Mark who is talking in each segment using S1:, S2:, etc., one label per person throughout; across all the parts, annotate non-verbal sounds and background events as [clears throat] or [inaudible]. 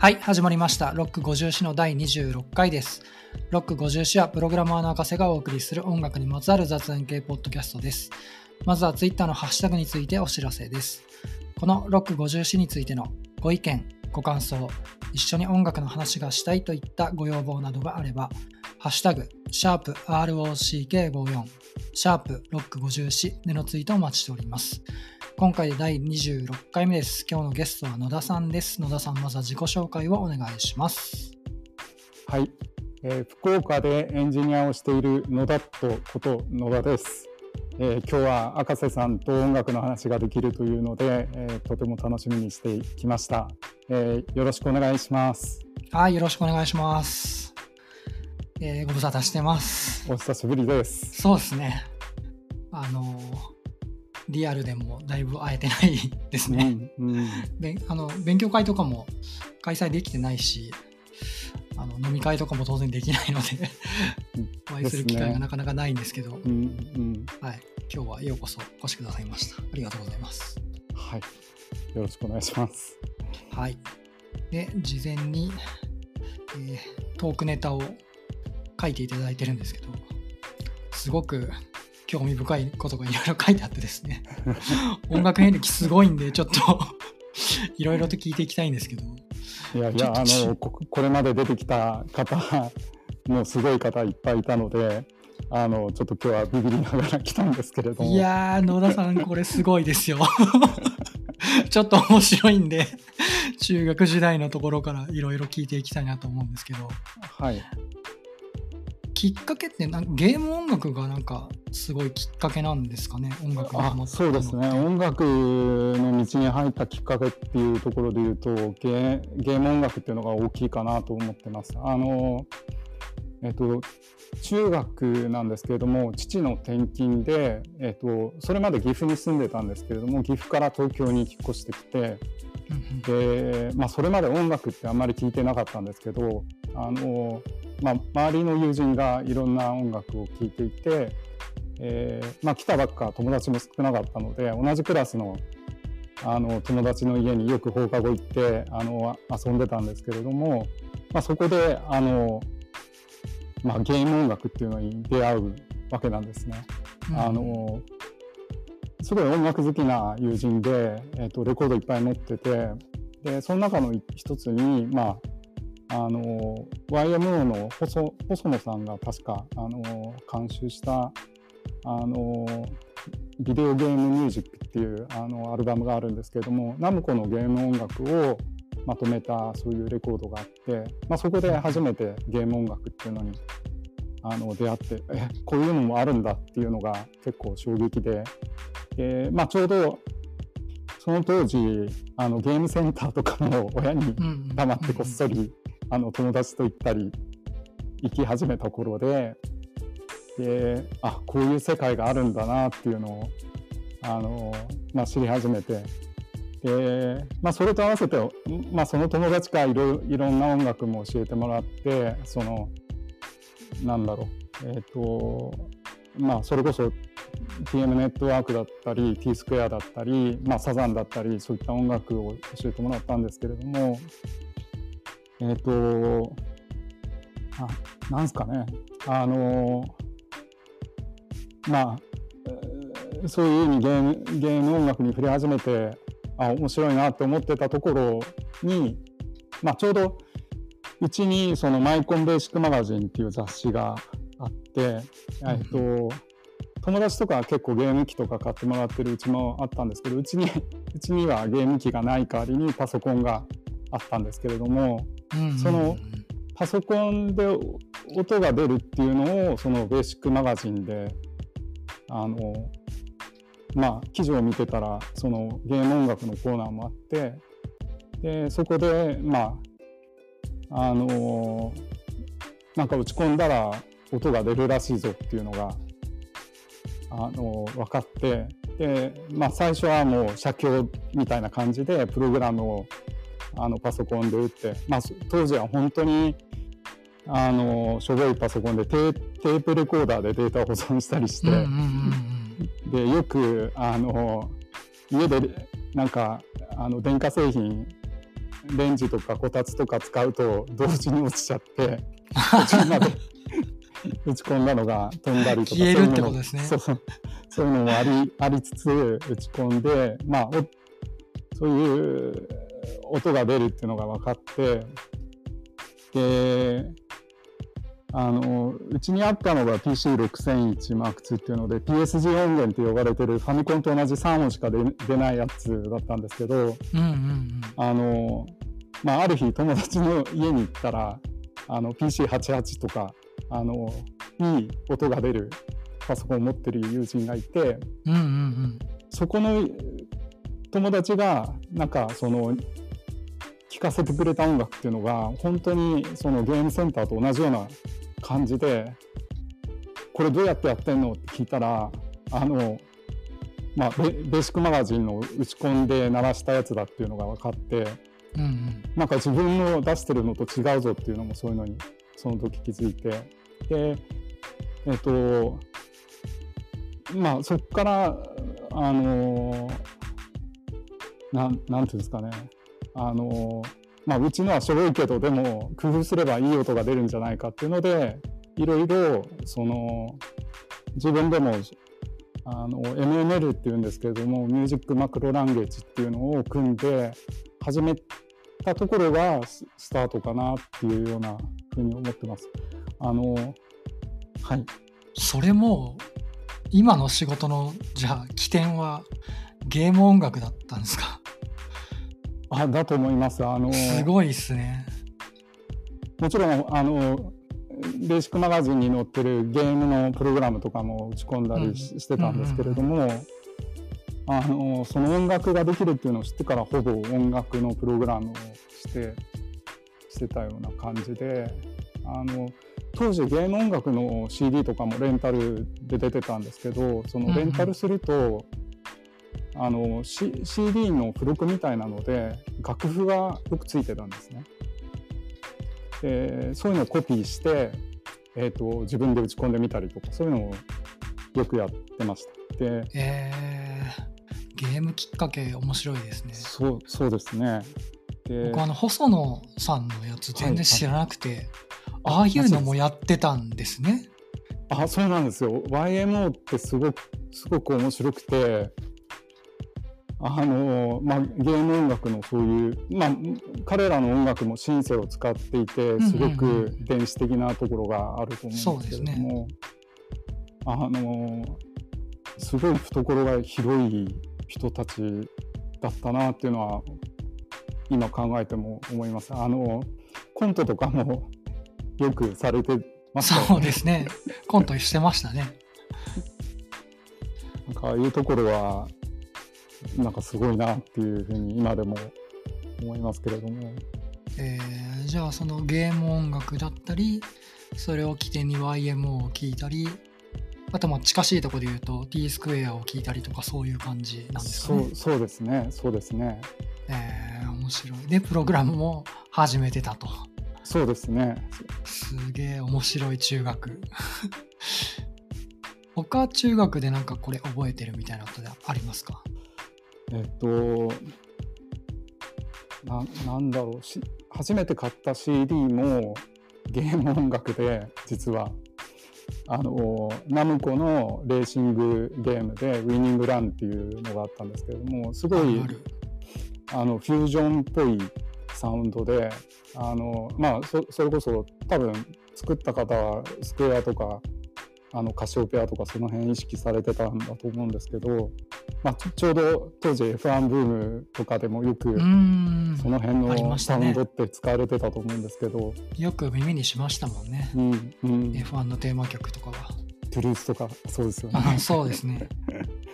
S1: はい、始まりました。ロック50詩の第26回です。ロック50詩はプログラマーの赤瀬がお送りする音楽にまつわる雑談系ポッドキャストです。まずは Twitter のハッシュタグについてお知らせです。このロック50詩についてのご意見、ご感想、一緒に音楽の話がしたいといったご要望などがあれば、ハッシュタグ、シャープ ROCK54、シャープロック50詩でのツイートをお待ちしております。今回で第26回目です。今日のゲストは野田さんです。野田さん、まずは自己紹介をお願いします。
S2: はい、えー福岡でエンジニアをしている野田っとこと野田です、えー今日は赤瀬さんと音楽の話ができるというので、えーとても楽しみにしてきました、えーよろしくお願いします
S1: はい、よろしくお願いします。えーご無沙汰してます。
S2: お久しぶりです
S1: そうですね。あのーリアルでもだいぶ会えてないですね。
S2: うんうん
S1: あの勉強会とかも開催できてないし、あの飲み会とかも当然できないので
S2: うん、
S1: お会いする機会がなかなかないんですけど、
S2: うんうん
S1: はい、今日はようこそお越しくださいました。ありがとうございます。
S2: はいよろしくお願いします
S1: はい。で、事前に、えートークネタを書いていただいてるんですけど、すごく興味深いことがいろいろ書いてあってですね、[laughs] 音楽遍歴すごいんで、ちょっと [laughs] いろいろと聞いていきたいんですけど、
S2: いやいやあのここれまで出てきた方もうすごい方いっぱいいたのであのちょっと今日はビビりながら来たんですけれども。
S1: いやー、野田さん、これすごいですよ。[laughs] ちょっと面白いんで、中学時代のところからいろいろ聞いていきたいなと思うんですけど、
S2: はい
S1: きっかけってなんゲーム音楽がなんかすごいきっかけなんですかね音楽にハマ
S2: あ
S1: った
S2: そうですね音楽の道に入ったきっかけっていうところで言うとゲーゲーム音楽っていうのが大きいかなと思ってます。あのえっと、中学なんですけれども父の転勤で、えっと、それまで岐阜に住んでたんですけれども岐阜から東京に引っ越してきてで、まあ、それまで音楽ってあんまり聞いてなかったんですけどあの、まあ、周りの友人がいろんな音楽を聴いていて、えーまあ、来たばっか友達も少なかったので同じクラスのあの友達の家によく放課後行ってあの遊んでたんですけれども、まあ、そこであの、まあ、ゲーム音楽っていうのに出会うわけなんですね。
S1: うん
S2: あのすごい音楽好きな友人で、えー、とレコードいっぱい持っててでその中の一つに、まあ、あの YMO の細細野さんが確かあの監修したあのビデオゲームミュージックっていうあのアルバムがあるんですけれどもナムコのゲーム音楽をまとめたそういうレコードがあって、まあ、そこで初めてゲーム音楽っていうのにあの出会ってえこういうのもあるんだっていうのが結構衝撃でで、まあ、ちょうどその当時あのゲームセンターとかも親に黙ってこっそりあの友達と行ったり行き始めた頃でであこういう世界があるんだなっていうのをあの、まあ、知り始めて。で、まあ、それと合わせて、まあ、その友達からいろいろんな音楽も教えてもらってそのなんだろうえっ、とまあそれこそ TM ネットワークだったり T スクエアだったり、まあ、サザンだったりそういった音楽を教えてもらったんですけれどもえっ、とあなんすかね。あのまあそういうふうにゲームゲーム音楽に触れ始めてあ面白いなって思ってたところに、まあ、ちょうどうちにそのマイコンベーシックマガジンっていう雑誌があって、えっと友達とかは結構ゲーム機とか買ってもらってるうちもあったんですけどうちに [laughs] うちにはゲーム機がない代わりにパソコンがあったんですけれども
S1: うんうんうん。
S2: そのパソコンで音が出るっていうのをそのベーシックマガジンであのまあ記事を見てたらそのゲーム音楽のコーナーもあってでそこでまああのなんか打ち込んだら音が出るらしいぞっていうのがあの分かってで、まあ、最初はもう写経みたいな感じでプログラムをあのパソコンで打って、まあ、そ当時は本当にあのしょぼいパソコンでテープレコーダーでデータを保存したりして、でよくあの家でなんかあの電化製品レンジとかこたつとか使うと同時に落ちちゃって途中まで打ち込んだのが飛んだりとか
S1: 消えるってことですね。
S2: そういうのもそう。そういうのもありありつつ打ち込んでまあおそういう音が出るっていうのが分かってであのうちにあったのが PC6001M2 っていうので PSG 音源って呼ばれてるファミコンと同じ3音しか出出ないやつだったんですけど
S1: うんうんうん。
S2: あの、まあ、ある日友達の家に行ったらあの PC88 とかあのいい音が出るパソコンを持ってる友人がいて
S1: うんうんうん。
S2: そこの友達がなんかその聴かせてくれた音楽っていうのが本当にそのゲームセンターと同じような感じでこれどうやってやってんのって聞いたらあの、まあ、ベベーシックマガジンの打ち込んで鳴らしたやつだっていうのが分かって
S1: うんうん。
S2: なんか自分の出してるのと違うぞっていうのもそういうのにその時気づいてでえっとまあそこからあのなんなんていうんですかねあのまあうちのはしょぼいけどでも工夫すればいい音が出るんじゃないかっていうのでいろいろその自分でもあの MML っていうんですけれどもミュージックマクロランゲージっていうのを組んで始めたところがススタートかなっていうようなふうに思ってます。あのはい。
S1: それも今の仕事のじゃあ起点はゲーム音楽だったんですか？
S2: あだと思います。あの
S1: すごいっすね。
S2: もちろんあのベーシックマガジンに載ってるゲームのプログラムとかも打ち込んだりし,、してたんですけれども、あのその音楽ができるっていうのを知ってからほぼ音楽のプログラムをしてしてたような感じであの当時ゲーム音楽の CD とかもレンタルで出てたんですけどそのレンタルすると、あの C CD の付録みたいなので楽譜がよくついてたんですね。でそういうのをコピーして、えー、と自分で打ち込んでみたりとかそういうのをよくやってました。で
S1: えー、ゲームきっかけ面白いですね
S2: そうそうですね。で
S1: 僕あの細野さんのやつ全然知らなくて、
S2: はい
S1: ああいうのもやってたんですね。
S2: あそうなんですよ。YMO ってすごくすごく面白くてあの、まあ、ゲーム音楽のそういう、まあ、彼らの音楽もシンセを使っていてすごく電子的なところがあると思うんですけれども、あのすごい懐が広い人たちだったなっていうのは今考えても思います。あのコントとかもよくされてましたよね。
S1: そうですね。コントしてましたね。
S2: なんかああいうところはなんかすごいなっていうふうに今でも思いますけれども。
S1: えーじゃあそのゲーム音楽だったりそれを起点に YMO を聴いたりあとまあ近しいところで言うと T スクエアを聴いたりとかそういう感じなんですかね。
S2: そうそうですね。そうですね。
S1: えー面白い。でプログラムも始めてたと
S2: そうですね。
S1: すげえ面白い中学。[laughs] 他中学でなんかこれ覚えてるみたいなことでありますか？
S2: えっとななんだろう。し初めて買った CD もゲーム音楽で実は。あのナムコのレーシングゲームで「ウィニングラン」っていうのがあったんですけれどもすごい
S1: あ
S2: のフュージョンっぽいサウンドであの、まあ、そそれこそ多分作った方はスクエアとかあのカシオペアとかその辺意識されてたんだと思うんですけど、まあ、ちょうど当時 F1 ブームとかでもよくその辺のサウンドって使われてたと思うんですけど、
S1: よく耳にしましたもんね。
S2: うんうん、
S1: F1 のテーマ曲とかは。
S2: トゥルースとかそうですよね。
S1: あそうですね。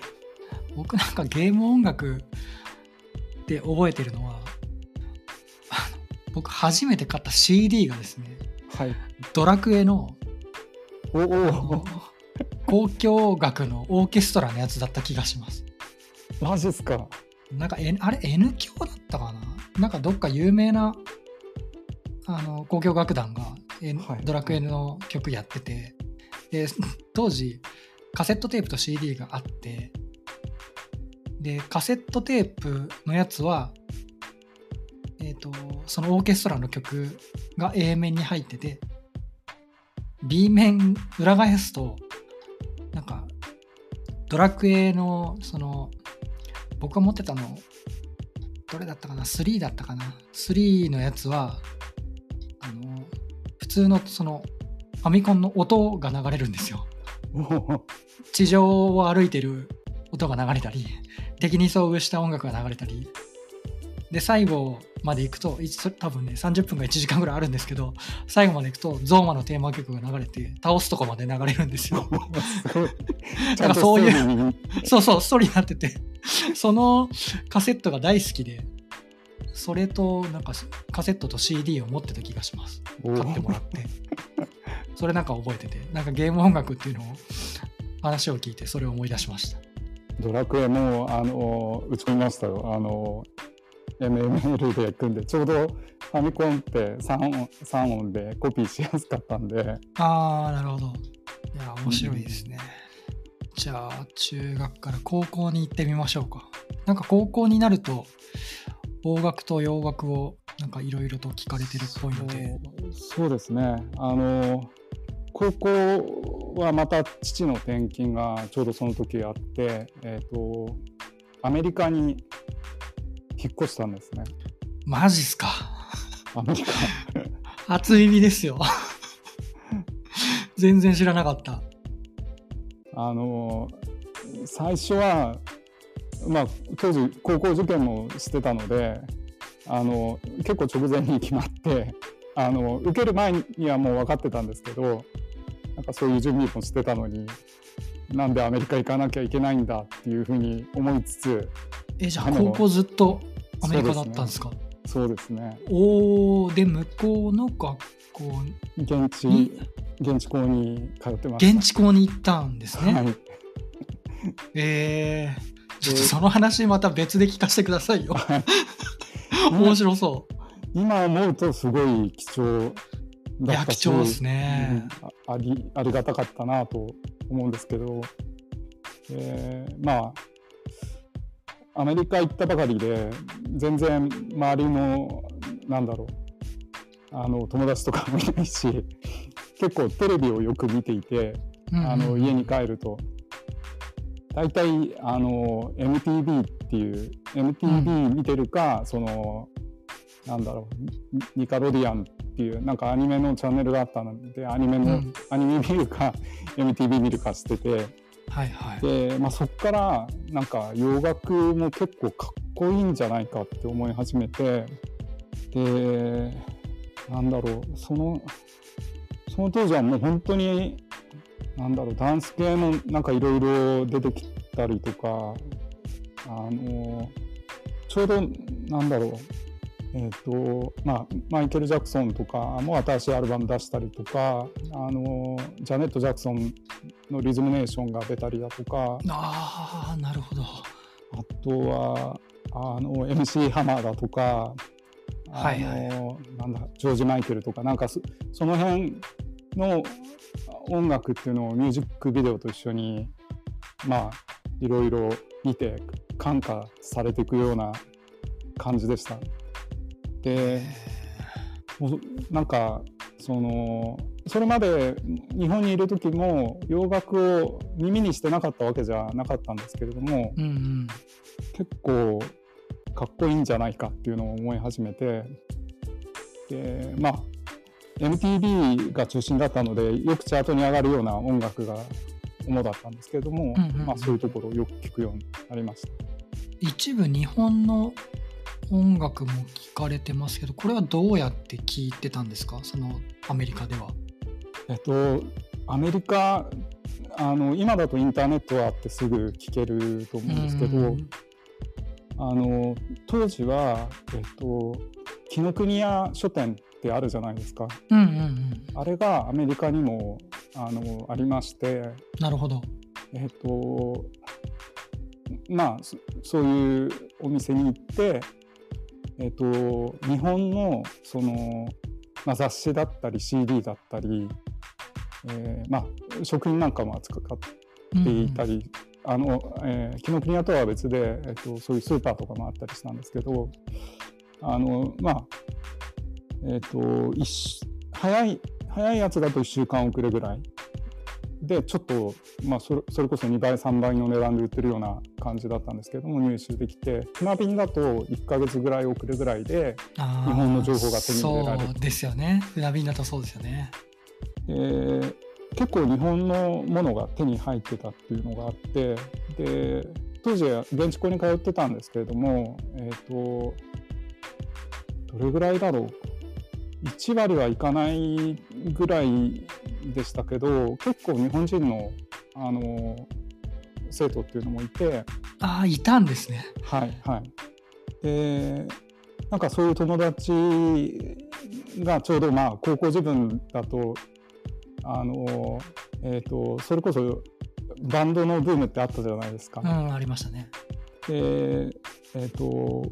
S1: [laughs] 僕なんかゲーム音楽で覚えてるのは僕初めて買った CD がですね
S2: はい、
S1: ドラクエの
S2: おお。
S1: 交響楽のオーケストラのやつだった気がします。
S2: マジっすか？
S1: なんか、N、あれ N 響だったかな？なんかどっか有名なあの交響楽団が、N
S2: はい。
S1: ドラクエの曲やってて。で当時カセットテープと CD があって。でカセットテープのやつは、えっと、そのオーケストラの曲が A 面に入ってて、B 面裏返すと、なんか、ドラクエの、その、僕が持ってたの、どれだったかな ?3 だったかな ?3 のやつは、あの、普通のその、ファミコンの音が流れるんですよ。地上を歩いてる音が流れたり、敵に遭遇した音楽が流れたり、で、最後まで行くと、一多分ね、30分か1時間ぐらいあるんですけど、最後まで行くと、ゾーマのテーマ曲が流れて、倒すとこまで流れるんですよ。[laughs] だからそういうそうそう、ストーリーになってて、[laughs] そのカセットが大好きで、それと、なんかカセットと CD を持ってた気がします。買ってもらって。それなんか覚えてて、なんかゲーム音楽っていうのを、話を聞いて、それを思い出しました。
S2: ドラクエもあの打ち込みましたよ。あの MML で組んで、ちょうどファミコンって3音 ,3 音でコピーしやすかったんで、
S1: あー、なるほど。いや、面白いですね。じゃあ、中学から高校に行ってみましょうか。なんか高校になると、邦楽と洋楽をなんかいろいろと聞かれてるっぽいので、
S2: そうですね。あの高校はまた父の転勤がちょうどその時あって、えっ、とアメリカに引っ越したんですね。
S1: マジっすか？
S2: アメリカ。[laughs]
S1: 初耳ですよ。[laughs] 全然知らなかった。
S2: あの最初は、まあ、当時高校受験もしてたのであの結構直前に決まってあの受ける前にはもう分かってたんですけどなんかそういう準備もしてたのになんでアメリカ行かなきゃいけないんだっていうふうに思いつつ
S1: え、じゃあ高校ずっとアメリカだったんですか？
S2: そうですね
S1: おー、で、向こうの学校、
S2: 現地
S1: に
S2: 現地校に通ってました。
S1: 現地校に行ったんですね。
S2: はい
S1: えー、ちょっとその話また別で聞かせてくださいよ。
S2: はい
S1: 面白そ
S2: 今思うとすごい貴重
S1: う。いや、
S2: だったし
S1: 貴重ですね。
S2: うんあありありがたかったなと思うんですけど、えーまあアメリカ行ったばかりで全然周りのなんだろうあの友達とかもいないし [laughs] 結構テレビをよく見ていて
S1: うんうん
S2: あの家に帰ると。大体あの MTV っていう MTV 見てるか、そのなんだろうニニカロディアンっていうなんかアニメのチャンネルがあったのでアニメの、
S1: うん。
S2: アニメ見るか [laughs] MTV 見るかしてて
S1: はいはい。
S2: で、まあ、そこからなんか洋楽も結構かっこいいんじゃないかって思い始めてでなんだろうそのその当時はもう本当になんだろうダンス系もなんかいろいろ出てきたりとかあのちょうどなんだろうえーとまあ、マイケル・ジャクソンとかも新しいアルバム出したりとかあのジャネット・ジャクソンのリズムネーションが出たりだとか。
S1: ああ、なるほど。
S2: あとはあの MC ハマーだとか。あの、なんだジョージ・マイケルとか。なんかそその辺の音楽っていうのをミュージックビデオと一緒にまあいろいろ見て感化されていくような感じでした。でなんかそのそれまで日本にいる時も洋楽を耳にしてなかったわけじゃなかったんですけれども
S1: うんうん。
S2: 結構かっこいいんじゃないかっていうのを思い始めてでまあ MTV が中心だったのでよくチャートに上がるような音楽が主だったんですけれども、
S1: うんうんうん
S2: まあ、そういうところをよく聞くようになりました。
S1: 一部日本の音楽も聞かれてますけど、これはどうやって聞いてたんですか？そのアメリカでは。
S2: えっと、アメリカあの今だとインターネットはあってすぐ聞けると思うんですけど、
S1: うん
S2: あの当時は、えっと、紀ノ国屋書店ってあるじゃないですか
S1: うんうんうん。
S2: あれがアメリカにもあのありまして、
S1: なるほど。
S2: えっとまあそそういうお店に行って、えっと、日本のその、まあ、雑誌だったり CD だったり、えーまあ、食品なんかも扱っていたり、あのえー紀ノ国屋とは別で、えっと、そういうスーパーとかもあったりしたんですけどあのまあえっ、と一早い早いやつだと1週間遅れぐらいでちょっと、まあ、それそれこそ2倍3倍の値段で売ってるような感じだったんですけども入手できて船便だと1ヶ月ぐらい遅れぐらいで
S1: 日
S2: 日本の情報が手に入れられる。
S1: そうですよね。船便だとそうですよね。
S2: えー結構日本のものが手に入ってたっていうのがあってで当時は現地校に通ってたんですけれども、えー、とどれぐらいだろう。1割はいかないぐらいでしたけど結構日本人のあの生徒っていうのもいて
S1: ああいたんですね
S2: はいはい。でなんかそういう友達がちょうどまあ高校自分だとあの、えー、とそれこそバンドのブームってあったじゃないですか。
S1: うんありましたね
S2: でえっ、と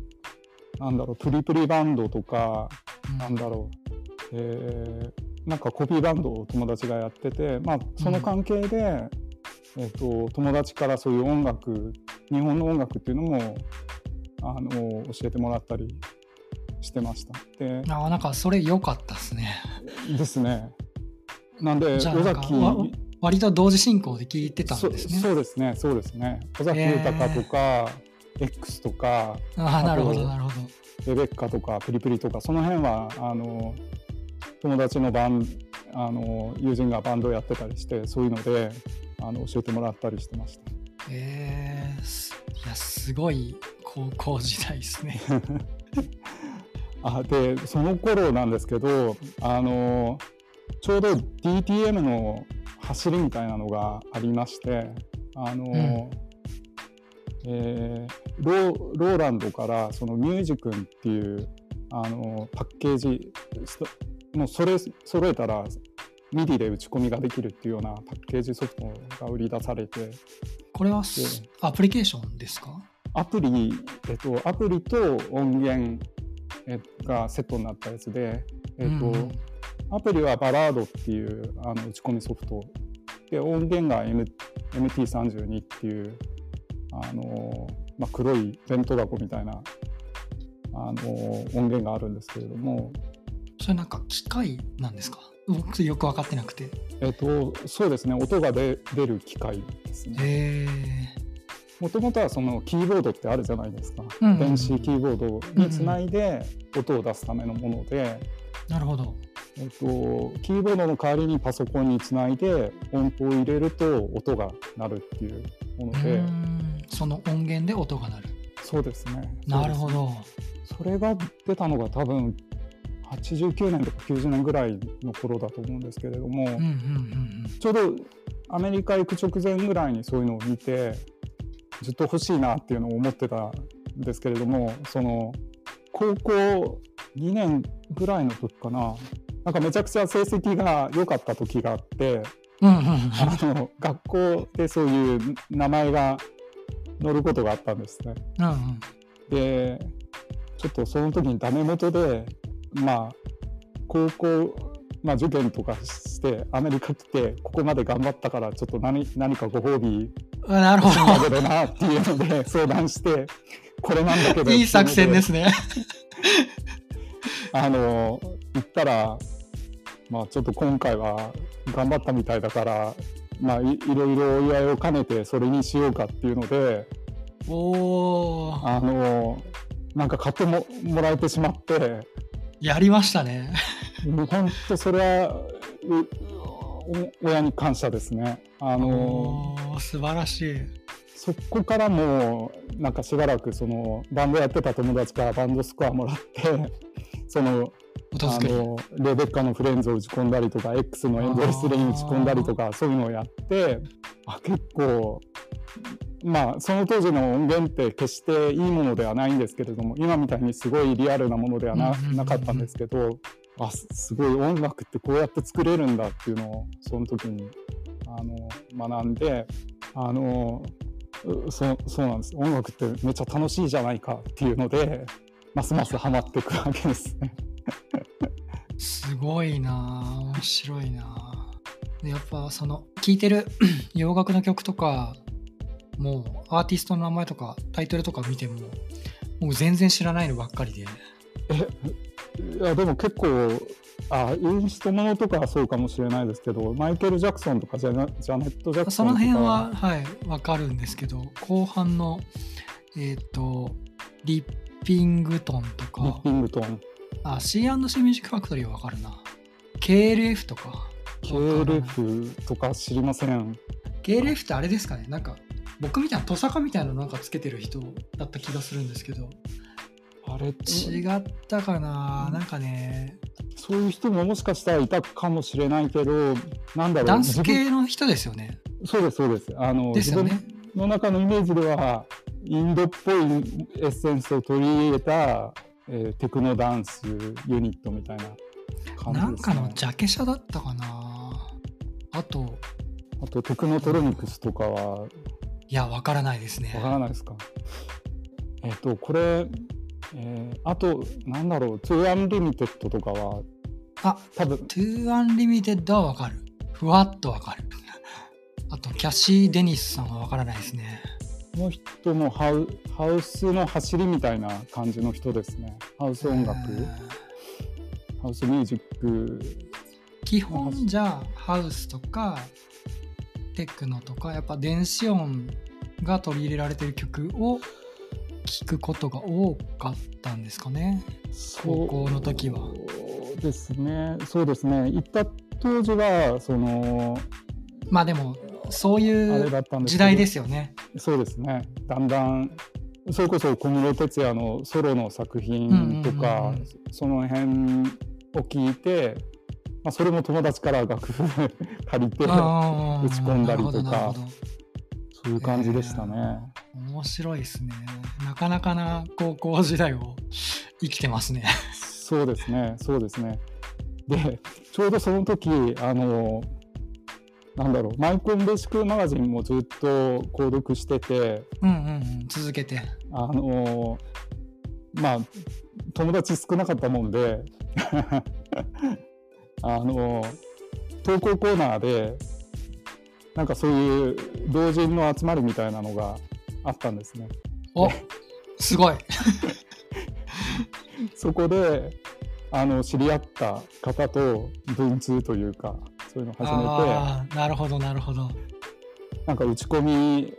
S2: なんだろうプリプリバンドとか
S1: うん
S2: なんだろう、えーなんかコピーバンドを友達がやってて、まあ、その関係で、えっと友達からそういう音楽日本の音楽っていうのもあの教えてもらったりしてました。で
S1: ああなんかそれ良かったですね。
S2: ですね。なんで尾崎
S1: わ割と同時進行で聞いてたんですね。
S2: そそうですね。そうですね。尾崎豊とか、X とか
S1: ああなるほどなるほど。
S2: レベッカとかプリプリとかその辺はあの友達のバンあの友人がバンドをやってたりしてそういうのであの教えてもらったりしてました。
S1: えー、すいやすごい高校時代ですね [laughs]
S2: あでその頃なんですけどあのちょうど DTM の走りみたいなのがありましてあの、
S1: ん
S2: えーローローランドからそのミュージ君っていうあのパッケージストもうそれ揃えたら MIDI で打ち込みができるっていうようなパッケージソフトが売り出されて。
S1: これはアプリケーションですか？
S2: アプリ、えっと、アプリと音源えがセットになったやつで、えっと
S1: うん。うん
S2: アプリはバラードっていうあの打ち込みソフトで音源が、M、MT32 っていうあの、まあ、黒い弁当箱みたいなあの音源があるんですけれども、
S1: それなんか機械なんですか？僕よく分かってなくて。
S2: えっと、そうですね。音が出出る機械ですね。
S1: へえ
S2: もともとはそのキーボードってあるじゃないですか、
S1: うんうんうん。
S2: 電子キーボードにつないで音を出すためのもので、
S1: なるほど。
S2: えっと、キーボードの代わりにパソコンにつないで音符を入れると音が鳴るっていうもの
S1: う
S2: で
S1: その音源で音が鳴る。
S2: そうですね。
S1: なるほど。
S2: それが出たのが多分89年とか90年ぐらいの頃だと思うんですけれども、
S1: うんうんうん
S2: ちょうどアメリカ行く直前ぐらいにそういうのを見てずっと欲しいなっていうのを思ってたんですけれどもその高校2年ぐらいの時かな。なんかめちゃくちゃ成績が良かった時があって
S1: うんうんうん。うん
S2: あの学校でそういう名前が載ることがあったんですね。
S1: うんうん。
S2: でちょっとその時にダメ元でまあ高校、まあ、受験とかしてアメリカ来てここまで頑張ったからちょっと何何かご褒美
S1: あなるほ
S2: どなっていうので [laughs] 相談してこれなんだけど
S1: どいい作戦です
S2: ね。
S1: ね [laughs]
S2: あの言ったらまあちょっと今回は頑張ったみたいだからまあいいろいろお祝いを兼ねてそれにしようかっていうので
S1: おお
S2: あのなんか買ってももらえてしまって。
S1: やりましたね。
S2: もう本当それは親に感謝ですね。あの
S1: 素晴らしい。
S2: そこからもうなんかしばらくそのバンドやってた友達からバンドスコアもらって [laughs] そのあのレベッカのフレンズを打ち込んだりとか X のエンドレスレイン打ち込んだりとかそういうのをやってあ結構まあその当時の音源って決していいものではないんですけれども今みたいにすごいリアルなものではななかったんですけどあすすごい音楽ってこうやって作れるんだっていうのをその時にあの学んであのうそうそうなんです。音楽ってめっちゃ楽しいじゃないかっていうのでますますハマっていくわけです。ね。
S1: すごいなあ面白いな。やっぱその聴いてる [clears throat] 洋楽の曲とかもうアーティストの名前とかタイトルとか見ても僕全然知らないのばっかりで。
S2: えいやでも結構あインストものとかはそうかもしれないですけどマイケル・ジャクソンとかジャナジャネット・ジャクソ
S1: そ
S2: ンとか。
S1: の辺ははいわかるんですけど後半のえっ、とリッピングトンと
S2: リ
S1: か
S2: ッピングトン。
S1: あ C&C ミュージックファクトリーはわか。るな KLF とか
S2: KLF とか知りません。
S1: KLF ってあれですかね。なんか僕みたいなトサカみたいなのなんかつけてる人だった気がするんですけど。
S2: あれ
S1: 違ったかな？なんかね。
S2: そういう人ももしかしたらいたかもしれないけどなんだろう。
S1: ダンス
S2: 自
S1: 系の人ですよね。
S2: 分そうですそうです。あの
S1: ですよね。
S2: 自分の中のイメージではインドっぽいエッセンスを取り入れた、えーテクノダンスユニットみたいな感じです、ね、
S1: なんかのジャケ写だったかな？あと。
S2: あとテクノトロニクスとかはい
S1: やわからないですね。
S2: わからないですか？えっ、とこれ、えーあとなんだろう2アンリミテッドとかは
S1: あ
S2: 多分。
S1: トゥーアンリミテッドはわかる。ふわっとわかる。[laughs] あとキャシー・デニスさんはわからないですね。
S2: この人もハウハウスの走りみたいな感じの人ですね。ハウス音楽、
S1: えー。
S2: ハウスミュージック。
S1: 基本じゃあハウスとかテクノとかやっぱ電子音が取り入れられてる曲を聴くことが多かったんですかね。高校の時は。
S2: そうですね。そうですね。行った当時はその
S1: まあでもそういう時代ですよね。
S2: そうですね。だんだんそれこそ小室哲哉のソロの作品とか
S1: うん
S2: その辺を聞いて、まあ、それも友達から楽譜 [laughs] 借りて打ち込んだりとかそういう感じでしたね。
S1: 面白いですね。なかなかな高校時代を生きてますね。
S2: そうですね、そうですね。で、ちょうどその時あの、なんだろう、マイコンベーシックマガジンもずっと購読してて、
S1: うんうんうん続けて。
S2: あの、まあ、友達少なかったもんで、あの、投稿コーナーで、なんかそういう同人の集まりみたいなのがあったんですね。
S1: おすごい。[laughs]
S2: そこであの知り合った方と文通というかそういうのを始めて
S1: なるほどなるほど。
S2: なんか打ち込み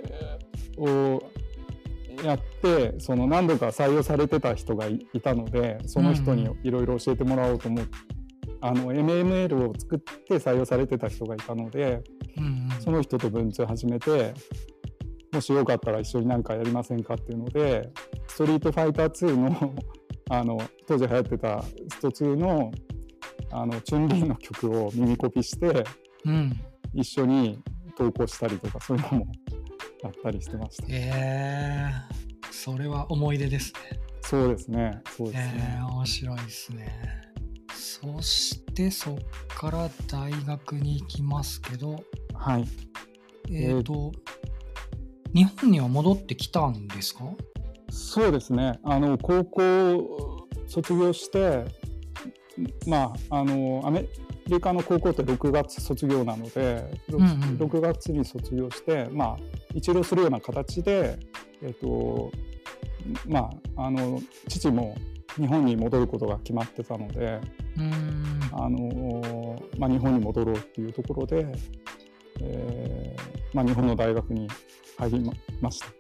S2: をやってその何度か採用されてた人がいいたのでその人にいろいろ教えてもらおうと思って、あの MML を作って採用されてた人がいたので
S1: うんうん
S2: その人と文通始めてもしよかったら一緒に何かやりませんかっていうので「ストリートファイター2の」あの当時流行ってたスト2のあのチュンリーの曲を耳コピして
S1: うん
S2: 一緒に投稿したりとかそういうのもやったりしてました。
S1: えー、それは思い出ですね
S2: そうですね。そうです
S1: え
S2: ね。
S1: ー、面白いですねそしてそっから大学に行きますけど
S2: はい。
S1: えっ、と、日本には戻ってきたんですか？
S2: そうですね。あの高校卒業して、まああのアメリカの高校って6月卒業なので、ろ
S1: うんうん
S2: 6月に卒業して、まあ一浪するような形で、えっとまああの父も日本に戻ることが決まってたので、あのまあ日本に戻ろうっていうところで、えーまあ日本の大学に入りまました。
S1: う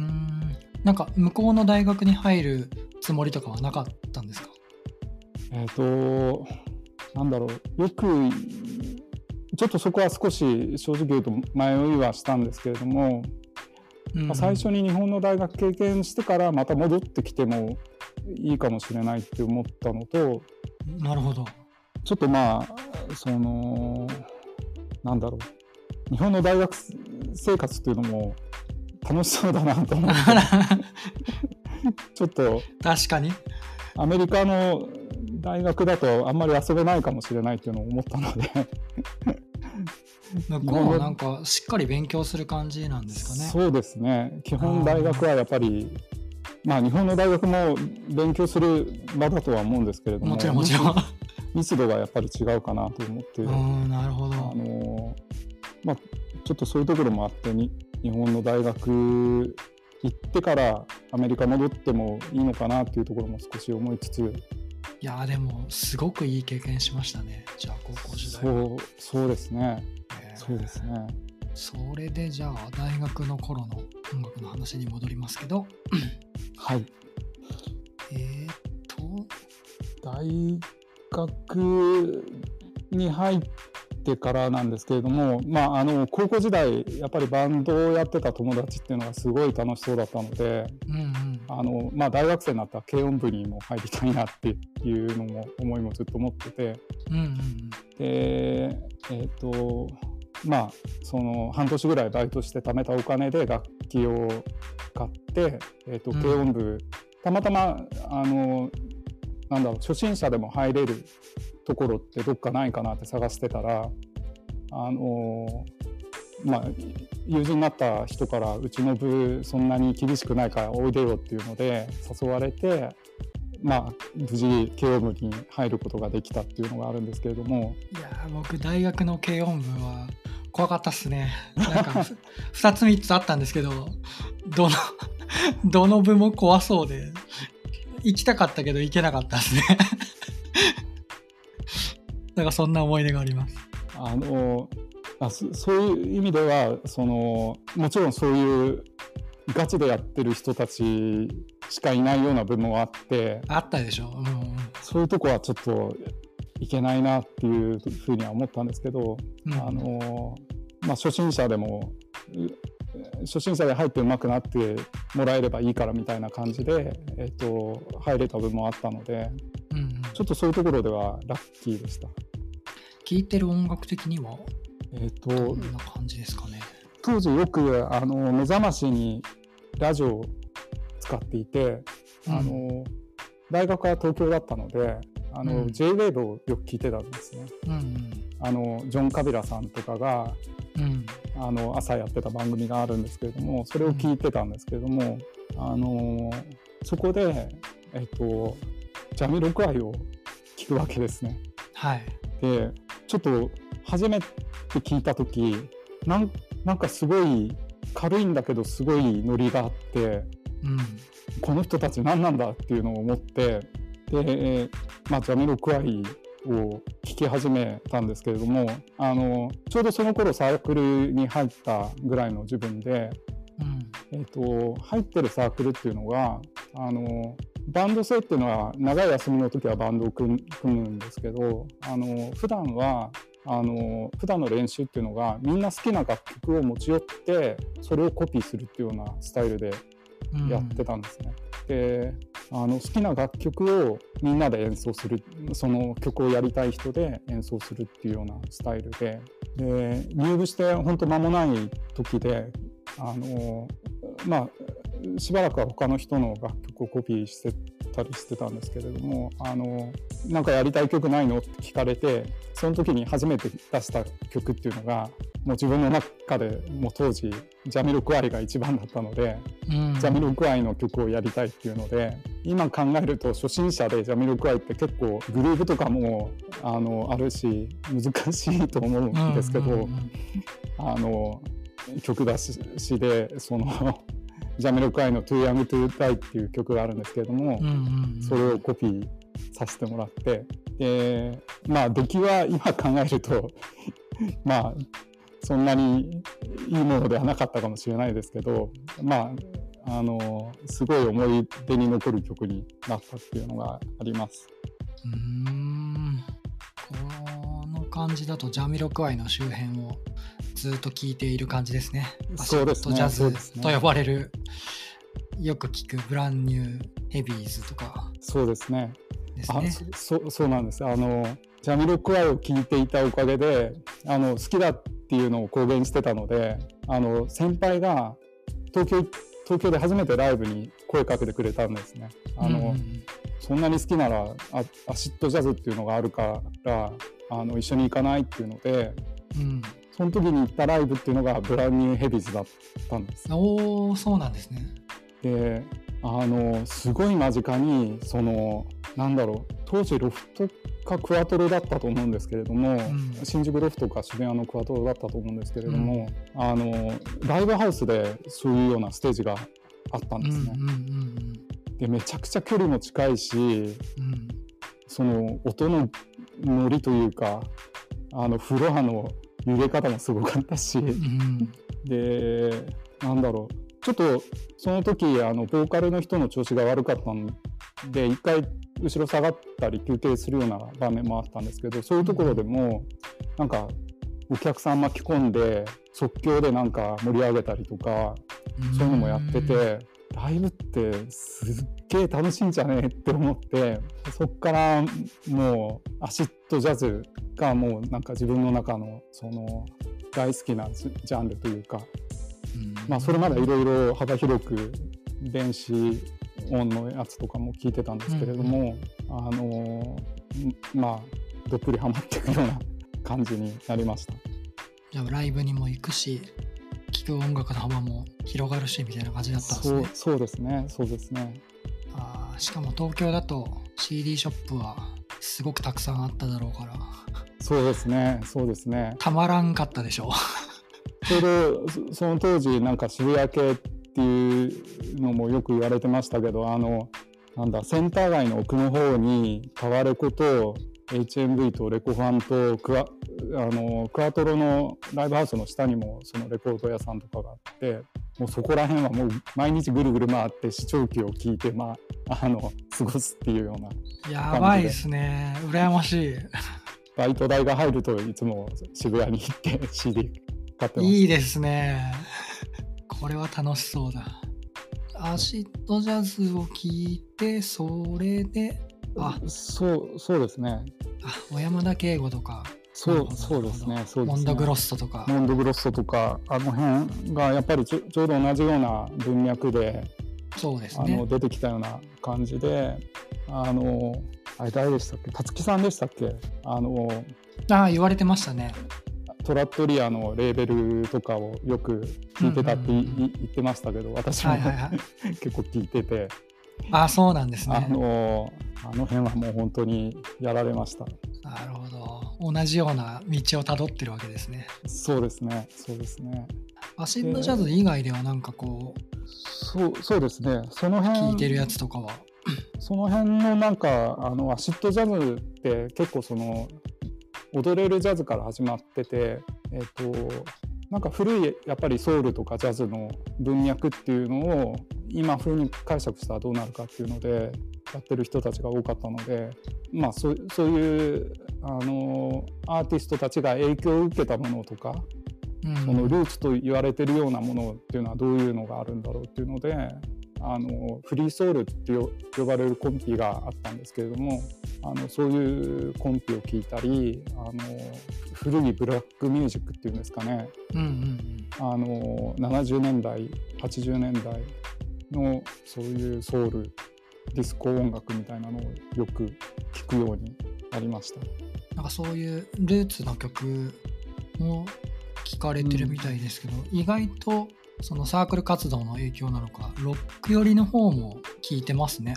S1: ーん。なんか向こうの大学に入るつもりとかはなかったんですか？
S2: えっ、と、なんだろう、よく、ちょっとそこは少し正直言うと迷いはしたんですけれども、
S1: うん。
S2: まあ最初に日本の大学経験してからまた戻ってきてもいいかもしれないって思ったのと、
S1: なるほど。
S2: ちょっとまあ、その、なんだろう、日本の大学生活っていうのも楽しそうだなと思って、[laughs] ちょっと
S1: 確かに。
S2: アメリカの大学だとあんまり遊べないかもしれないっていうのを思ったので、
S1: 向こうはなんかしっかり勉強する感じなんですかね。
S2: そうですね。基本大学はやっぱりまあ日本の大学も勉強する場だとは思うんですけれども
S1: もちろんもちろん。[laughs]
S2: 密度がやっぱり違うかなと思って、
S1: う
S2: あ
S1: んなるほど。
S2: のまあちょっとそういうところもあってに日本の大学行ってからアメリカ戻ってもいいのかなっていうところも少し思いつつ。
S1: いやでもすごくいい経験しましたね。じゃあ高校時代。
S2: そうそうですね、
S1: えー。
S2: そうですね。
S1: それでじゃあ大学の頃の音楽の話に戻りますけど
S2: はい。
S1: えーっと
S2: 大学に入ってからなんですけれども、まあ、あの高校時代やっぱりバンドをやってた友達っていうのがすごい楽しそうだったので
S1: うんうん。
S2: あの、まあ、大学生になったら軽音部にも入りたいなっていうのも思いもずっと持ってて。
S1: うんうん
S2: でえっ、とまあその半年ぐらいバイトして貯めたお金で楽器を買って、えー、と
S1: うん。
S2: 軽音部、たまたまあのなんだろう初心者でも入れるところってどっかないかなって探してたらあのまあ友人になった人からうちの部そんなに厳しくないからおいでよっていうので誘われてまあ無事軽音部に入ることができたっていうのがあるんですけれども。
S1: いやー僕大学の軽音部は怖かったっすね。なんかふ2つ3つあったんですけどどのどの部も怖そうで行きたかったけど行けなかったですね。だからそんな思い出があります。
S2: あのあそそういう意味ではそのもちろんそういうガチでやってる人たちしかいないような部分はあって
S1: あったでしょ、うん。うん
S2: そういうとこはちょっといけないなっていうふうには思ったんですけど、
S1: うん。
S2: あのまあ、初心者でもう初心者で入って上手くなってもらえればいいからみたいな感じで、えっと入れた部分もあったので
S1: うんうん。
S2: ちょっとそういうところではラッキーでした。
S1: 聴いてる音楽的には？
S2: えっと
S1: どんな感じですかね？
S2: 当時よくあの目覚ましにラジオを使っていて、あの大学は東京だったのであの、
S1: うん。
S2: J-WAVE をよく聞いてたんですね。
S1: うん
S2: あのジョン・カビラさんとかが
S1: うん。うん
S2: あの朝やってた番組があるんですけれどもそれを聞いてたんですけれども、あのそこで、えっと、ジャミロクワイを聞くわけですね。
S1: はい。
S2: でちょっと初めて聞いた時なんなんかすごい軽いんだけどすごいノリがあって
S1: うん。
S2: この人たち何なんだっていうのを思ってで、まあ、ジャミロクワイを聞き始めたんですけれどもあのちょうどその頃サークルに入ったぐらいの自分で、
S1: うん。
S2: えっと入ってるサークルっていうのがあのバンド制っていうのは長い休みの時はバンドを組むんですけどあの普段はあの普段の練習っていうのがみんな好きな楽曲を持ち寄ってそれをコピーするっていうようなスタイルで
S1: うん
S2: やってたんですね。であの好きな楽曲をみんなで演奏するその曲をやりたい人で演奏するっていうようなスタイルでで入部して本当間もない時であのまあしばらくは他の人の楽曲をコピーしてたりしてたんですけれどもあのなんかやりたい曲ないのって聞かれてその時に初めて出した曲っていうのがもう自分の中でもう当時ジャミロクワイが一番だったので
S1: うん。
S2: ジャミロクワイの曲をやりたいっていうので今考えると初心者でジャミロクワイって結構グルーヴとかもあのあるし難しいと思うんですけど、
S1: うんうんうん。
S2: あの曲出しでその [laughs] ジャミロクワイの「Too Young to Die」っていう曲があるんですけれども、
S1: うんうんうん。
S2: それをコピーさせてもらってでまあ出来は今考えると [laughs] まあそんなにいいものではなかったかもしれないですけどまああのすごい思い出に残る曲になったっていうのがあります。
S1: うーんこの感じだとジャミロクワイの周辺をずっと聞いている感じですね。
S2: そうですね
S1: ジャズと呼ばれる、よく聞くブランニューヘビーズとか
S2: そうですねあ。そそそうなんですあのジャミロクワイを聞いていたおかげであの好きだっていうのを公言してたのであの先輩が東京東京で初めてライブに声かけてくれたんですね。あの、
S1: うんうん
S2: そんなに好きならアアシッドジャズっていうのがあるからあの一緒に行かないっていうので
S1: うん
S2: その時に行ったライブっていうのがブランニューヘビーズだったんです。
S1: おおそうなんですね。
S2: であのすごい間近にそのなんだろう当時ロフトかクワトロだったと思うんですけれども、
S1: ん。
S2: 新宿ロフトか渋谷のクワトロだったと思うんですけれども、あのライブハウスでそういうようなステージがあったんですね。
S1: うんうんうん。
S2: でめちゃくちゃ距離も近いし
S1: うん。
S2: その音のノリというかあのフロアの揺れ方もすごかったし、
S1: うん。
S2: でなんだろうちょっとその時あのボーカルの人の調子が悪かったんで一回後ろ下がったり休憩するような場面もあったんですけどそういうところでもなんかお客さん巻き込んで即興でなんか盛り上げたりとか
S1: うん
S2: そういうのもやっててライブってすっげえ楽しいんじゃねえって思ってそっからもうアシッドジャズがもうなんか自分の中のその大好きなジジャンルというか
S1: うん
S2: まあ、それまでいろいろ幅広く電子音のやつとかも聞いてたんですけれども、あのーまあどっぷりハマっていくような感じになりました。
S1: じゃあライブにも行くし聴く音楽の幅も広がるしみたいな感じだったんですね。
S2: そうそうですね。そうですね。
S1: あーしかも東京だと CD ショップはすごくたくさんあっただろうから。
S2: そうですね。そうですね。
S1: たまらんかったでしょ
S2: ちょうどそその当時なんか渋谷系っていうのもよく言われてましたけどあのなんだセンター街の奥の方にタワレコと HMV とレコファンとクワあのクワトロのライブハウスの下にもそのレコード屋さんとかがあってもうそこら辺はもう毎日ぐるぐる回って視聴器を聞いて、まあ、あの過ごすっていうような。
S1: やばいですね。羨ましい。
S2: バイト代が入るといつも渋谷に行って [laughs] CD 買ってます。
S1: いいですね。これは楽しそうだ。アシッドジャズを聴いてそれであ。
S2: そうそうですね。
S1: あ小山田圭吾とか。
S2: そうそうですね。そうですね。
S1: モンドグロッソとか。
S2: モンドグロッソとかあの辺がやっぱりちょちょうど同じような文脈で
S1: そうですね。
S2: あの出てきたような感じであのあれ誰でしたっけ？辰木さんでしたっけ？あの
S1: ああ言われてましたね
S2: トラットリアのレーベルとかをよく聞いてたってい
S1: うんうん
S2: 言ってましたけど私も、
S1: はいはいはい。[laughs]
S2: 結構聞いてて、
S1: あそうなんです
S2: あ
S1: ね
S2: のあの辺はもう本当にやられました。
S1: なるほど。同じような道をたどってるわけですね。
S2: そうですね。そうですね。
S1: アシッドジャズ以外ではなんかこう
S2: そうそうですね。その辺
S1: 聴いてるやつとかは。
S2: その辺のなんかあのアシッドジャズって結構その踊れるジャズから始まっててえっ、となんか古いやっぱりソウルとかジャズの文脈っていうのを今風に解釈したらどうなるかっていうのでやってる人たちが多かったのでまあそうそういうあのアーティストたちが影響を受けたものとか
S1: うん。
S2: そのルーツと言われてるようなものっていうのはどういうのがあるんだろうっていうのであのフリーソウルってよ呼ばれるコンピがあったんですけれどもあのそういうコンピを聞いたりあの古いブラックミュージックっていうんですかね
S1: うんうん
S2: あの70年代80年代のそういうソウルディスコ音楽みたいなのをよく聞くようになりました。
S1: なんかそういうルーツの曲も聞かれてるみたいですけど、意外とそのサークル活動の影響なのかロック寄りの方も聞いてますね。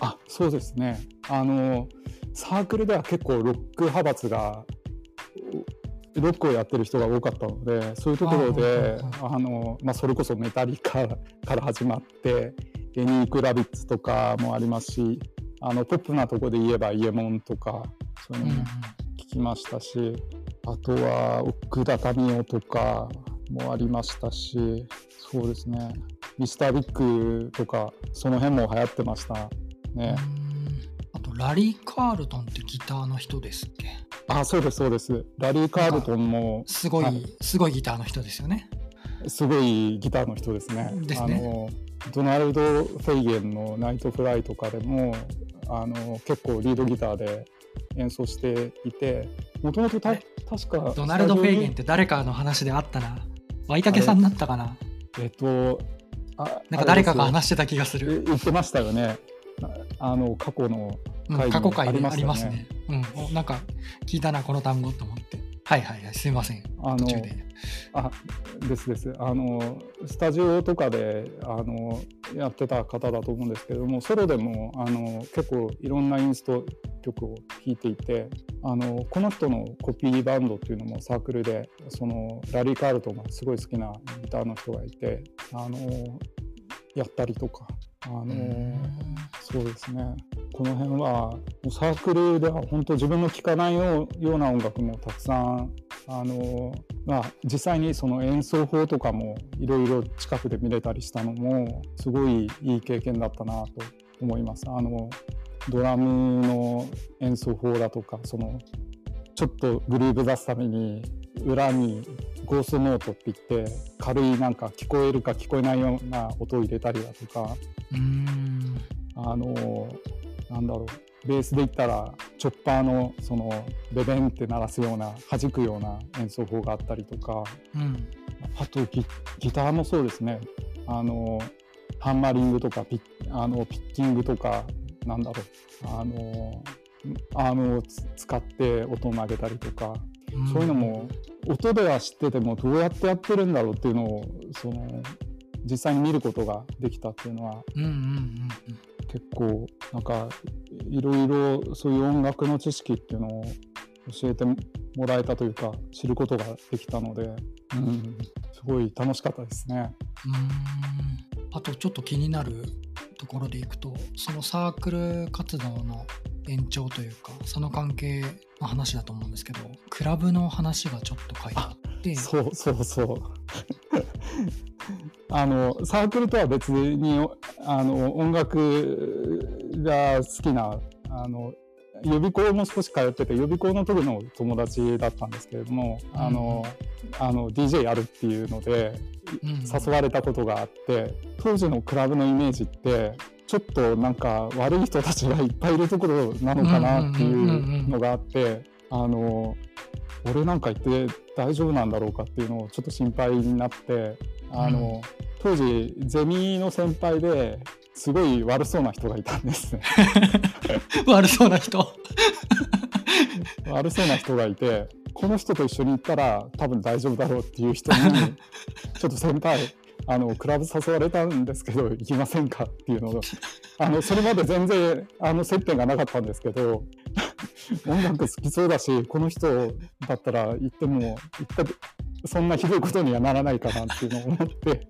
S2: あそうですね。あのサークルでは結構ロック派閥がおロックをやってる人が多かったのでそういうところで
S1: あ
S2: あの、まあ、それこそメタリカ [laughs] から始まってレニー・クラビッツとかもありますしあのポップなところで言えばイエモンとかそういうのも聞きましたし、あとは奥田民生とかもありましたしそうですね。ミスタービッグとかその辺も流行ってました。ね。
S1: うん。あとラリー・カールトンってギターの人ですっけ？
S2: あそうですそうです。ラリー・カールトンも
S1: すごい、
S2: はい。
S1: すごいギターの人ですよね。
S2: すごいギターの人ですね。
S1: ですね。
S2: あのドナルド・フェイゲンの「ナイト・フライ」とかでもあの結構リードギターで演奏していてもともと確か
S1: ドナルド・フェイゲンっ
S2: ス
S1: て誰かの話であったなワイタケさんだったかな？
S2: えっとあ
S1: なんか誰かが話してた気がする、
S2: え言ってましたよね。ああの過去の
S1: 過去回であ
S2: あり
S1: ります
S2: ね
S1: ね。うん、おなんか聞いたなこの単語と思ってはいはいはいすいません。
S2: あのあですです。あのスタジオとかであのやってた方だと思うんですけどもソロでもあの結構いろんなインスト曲を弾いていてあのこの人のコピーバンドっていうのもサークルでそのラリー・カールトンがすごい好きなギターの人がいてあのやったりとか、あのそうですねこの辺はサークルでは本当自分の聴かないような音楽もたくさんあの、まあ、実際にその演奏法とかもいろいろ近くで見れたりしたのもすごいいい経験だったなと思います。あのドラムの演奏法だとかそのちょっとグルーブ出すために裏にゴーストノートって言って軽いなんか聞こえるか聞こえないような音を入れたりだとかあのなんだろうベースで言ったらチョッパーのそのベベンって鳴らすような弾くような演奏法があったりとか、うん、あとギターもそうですね。あのハンマリングとかピッあのピッキングとかなんだろう。あのアームを使って音を曲げたりとか、うん、そういうのも音では知っててもどうやってやってるんだろうっていうのをその実際に見ることができたっていうのは、うんうんうん、結構なんかいろいろそういう音楽の知識っていうのを教えてもらえたというか知ることができたので、うん、すごい楽しかったですね。
S1: うん。あとちょっと気になるところでいくとそのサークル活動の延長というかその関係の話だと思うんですけどクラブの話がちょっと書いてあって。
S2: そうそうそう。[laughs] あのサークルとは別にあの音楽が好きなあの予備校も少し通ってて予備校の時の友達だったんですけれども、うん、あのあの DJ やるっていうので、誘われたことがあって当時のクラブのイメージってちょっとなんか悪い人たちがいっぱいいるところなのかなっていうのがあってあの俺なんか行って大丈夫なんだろうかっていうのをちょっと心配になってあの、当時ゼミの先輩ですごい悪そうな人がいたんですね。[laughs]
S1: 悪そうな人。
S2: 悪そうな人がいてこの人と一緒に行ったら多分大丈夫だろうっていう人に [laughs] ちょっと先輩あのクラブ誘われたんですけど行きませんかっていうのを [laughs] あのそれまで全然あの接点がなかったんですけど音楽好きそうだしこの人だったら行っても行ったそんなひどいことにはならないかなっていうのを思って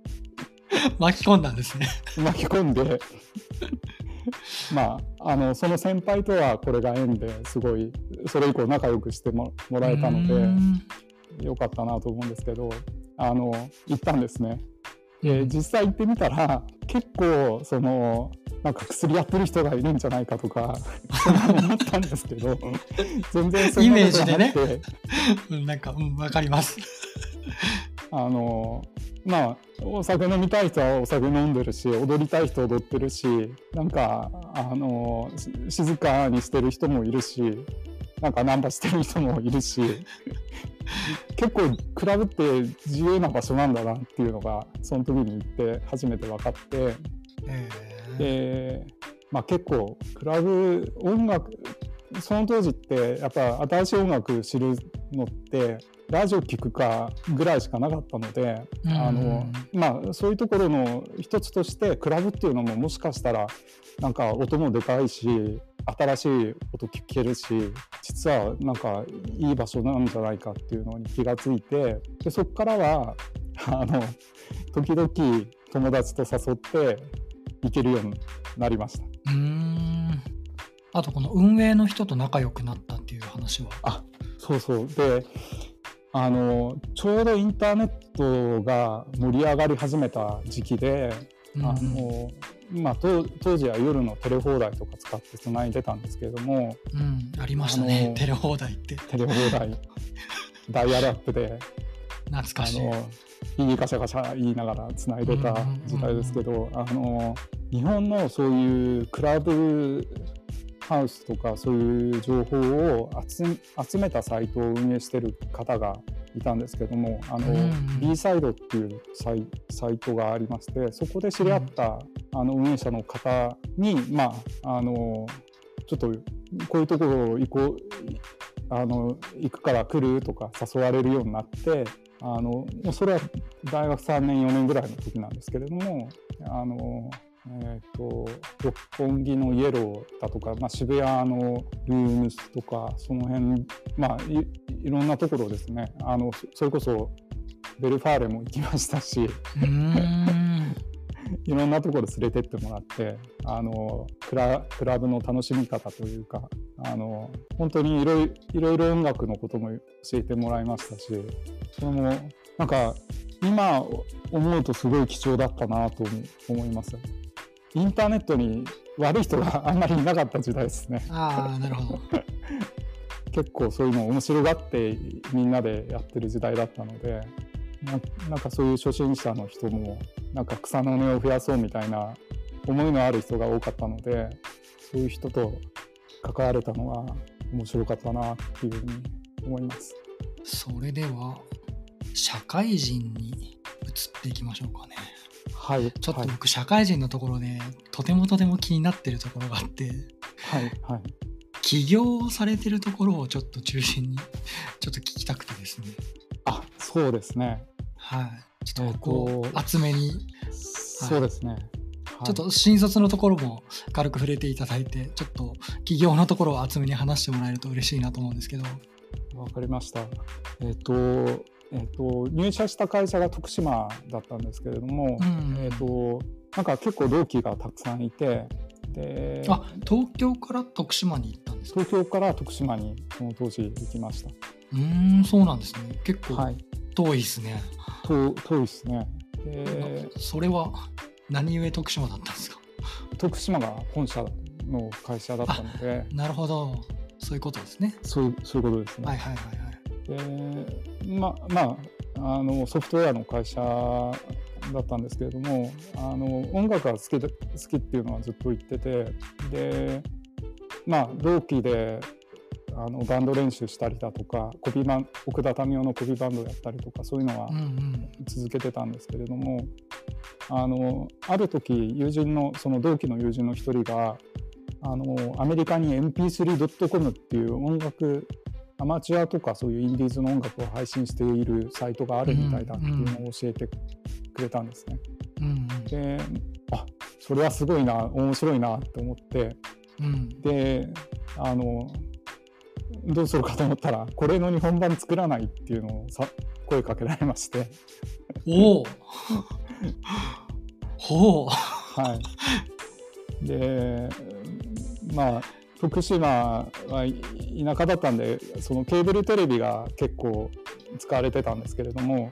S1: 巻き込んだんですね
S2: 巻き込んで [laughs] まああのその先輩とはこれが縁ですごいそれ以降仲良くしてもらえたのでよかったなと思うんですけどあの行ったんですね。で実際行ってみたら結構そのなんか薬やってる人がいるんじゃないかとか思ったんですけど全然
S1: そういうイメージでね。なんか、うん、分かります。
S2: あのまあお酒飲みたい人はお酒飲んでるし踊りたい人踊ってるしなんかあの静かにしてる人もいるしなんかナンパしてる人もいるし [laughs] 結構クラブって自由な場所なんだなっていうのがその時に行って初めて分かって、で、まあ、結構クラブ音楽その当時ってやっぱ新しい音楽知るのってラジオ聴くかぐらいしかなかったので、うん、あのまあ、そういうところの一つとしてクラブっていうのももしかしたらなんか音もでかいし新しい音聞けるし実はなんかいい場所なんじゃないかっていうのに気がついてでそこからはあの時々友達と誘って行けるようになりました。
S1: うん。あとこの運営の人と仲良くなったっていう話は。
S2: あそうそう。であのちょうどインターネットが盛り上がり始めた時期で、うん、あのまあ、当時は夜のテレ放題とか使ってつないでたんですけれども、
S1: うん、ありましたね。テレ放題って。
S2: テレ放題。[laughs] ダイヤルアップで。
S1: 懐かしい。あの
S2: いいガシャガシャ言いながらつないでた時代ですけど、あの日本のそういうクラブハウスとかそういう情報を集めたサイトを運営してる方がいたんですけどもあの、うん、B サイドっていうサイサイトがありましてそこで知り合った、うん、あの運営者の方にまああのちょっとこういうところ行こうあの行くから来るとか誘われるようになってあのそれは大学3年4年ぐらいの時なんですけれどもあのえーと、六本木のイエローだとか、まあ、渋谷のルームスとかその辺、まあい、いろんなところですね。あのそれこそベルファーレも行きましたし。いろんなところ連れてってもらってあのクラクラブの楽しみ方というかあの本当にいろいろいろ音楽のことも教えてもらいましたしそれもなんか今思うとすごい貴重だったなと思います。インターネットに悪い人があんまりいなかった時代ですね。
S1: ああ、なるほど。[laughs]
S2: 結構そういうのを面白がってみんなでやってる時代だったのでなんかそういう初心者の人もなんか草の根を増やそうみたいな思いのある人が多かったのでそういう人と関われたのは面白かったなっていうふうに思います。
S1: それでは社会人に移っていきましょうかね。
S2: はい、
S1: ちょっと僕、社会人のところでとてもとても気になってるところがあって、
S2: はいはい、
S1: 起業されてるところをちょっと中心にちょっと聞きたくてですね。
S2: あそうですね。
S1: はい。ちょっとこう、厚めに。[laughs]
S2: そうですね。
S1: ちょっと新卒のところも軽く触れていただいて、ちょっと起業のところを厚めに話してもらえると嬉しいなと思うんですけど。
S2: わかりました。えっ、ー、と、えっ、ー、と、入社した会社が徳島だったんですけれども、うん、えっ、と、なんか結構同期がたくさんいて、
S1: であ東京から徳島に行ったんです
S2: か？東京から徳島にその当時行きました
S1: うんそうなんですね結構遠いですね、
S2: はい、遠いですね。
S1: それは何故徳島だったんですか？
S2: 徳島が本社の会社だったので。
S1: なるほど。そういうことですね。
S2: そうそういうことですね。
S1: はいはいはいはい。
S2: でままああのソフトウェアの会社だったんですけれどもあの音楽が好きで好きっていうのはずっと言っててでまあ同期であのバンド練習したりだとかコピーバン奥田民生のコピーバンドやったりとかそういうのは続けてたんですけれども、うんうん、あのある時友人のその同期の友人の一人があのアメリカに mp3.com っていう音楽アマチュアとかそういうインディーズの音楽を配信しているサイトがあるみたいだっていうのを教えてくれたんですね。うんうん、であそれはすごいな面白いなって思って、うん、であのどうするかと思ったらこれの日本版作らないっていうのをさ声かけられまして。
S1: おおほう。
S2: はい。でまあ福島は田舎だったんでそのケーブルテレビが結構使われてたんですけれども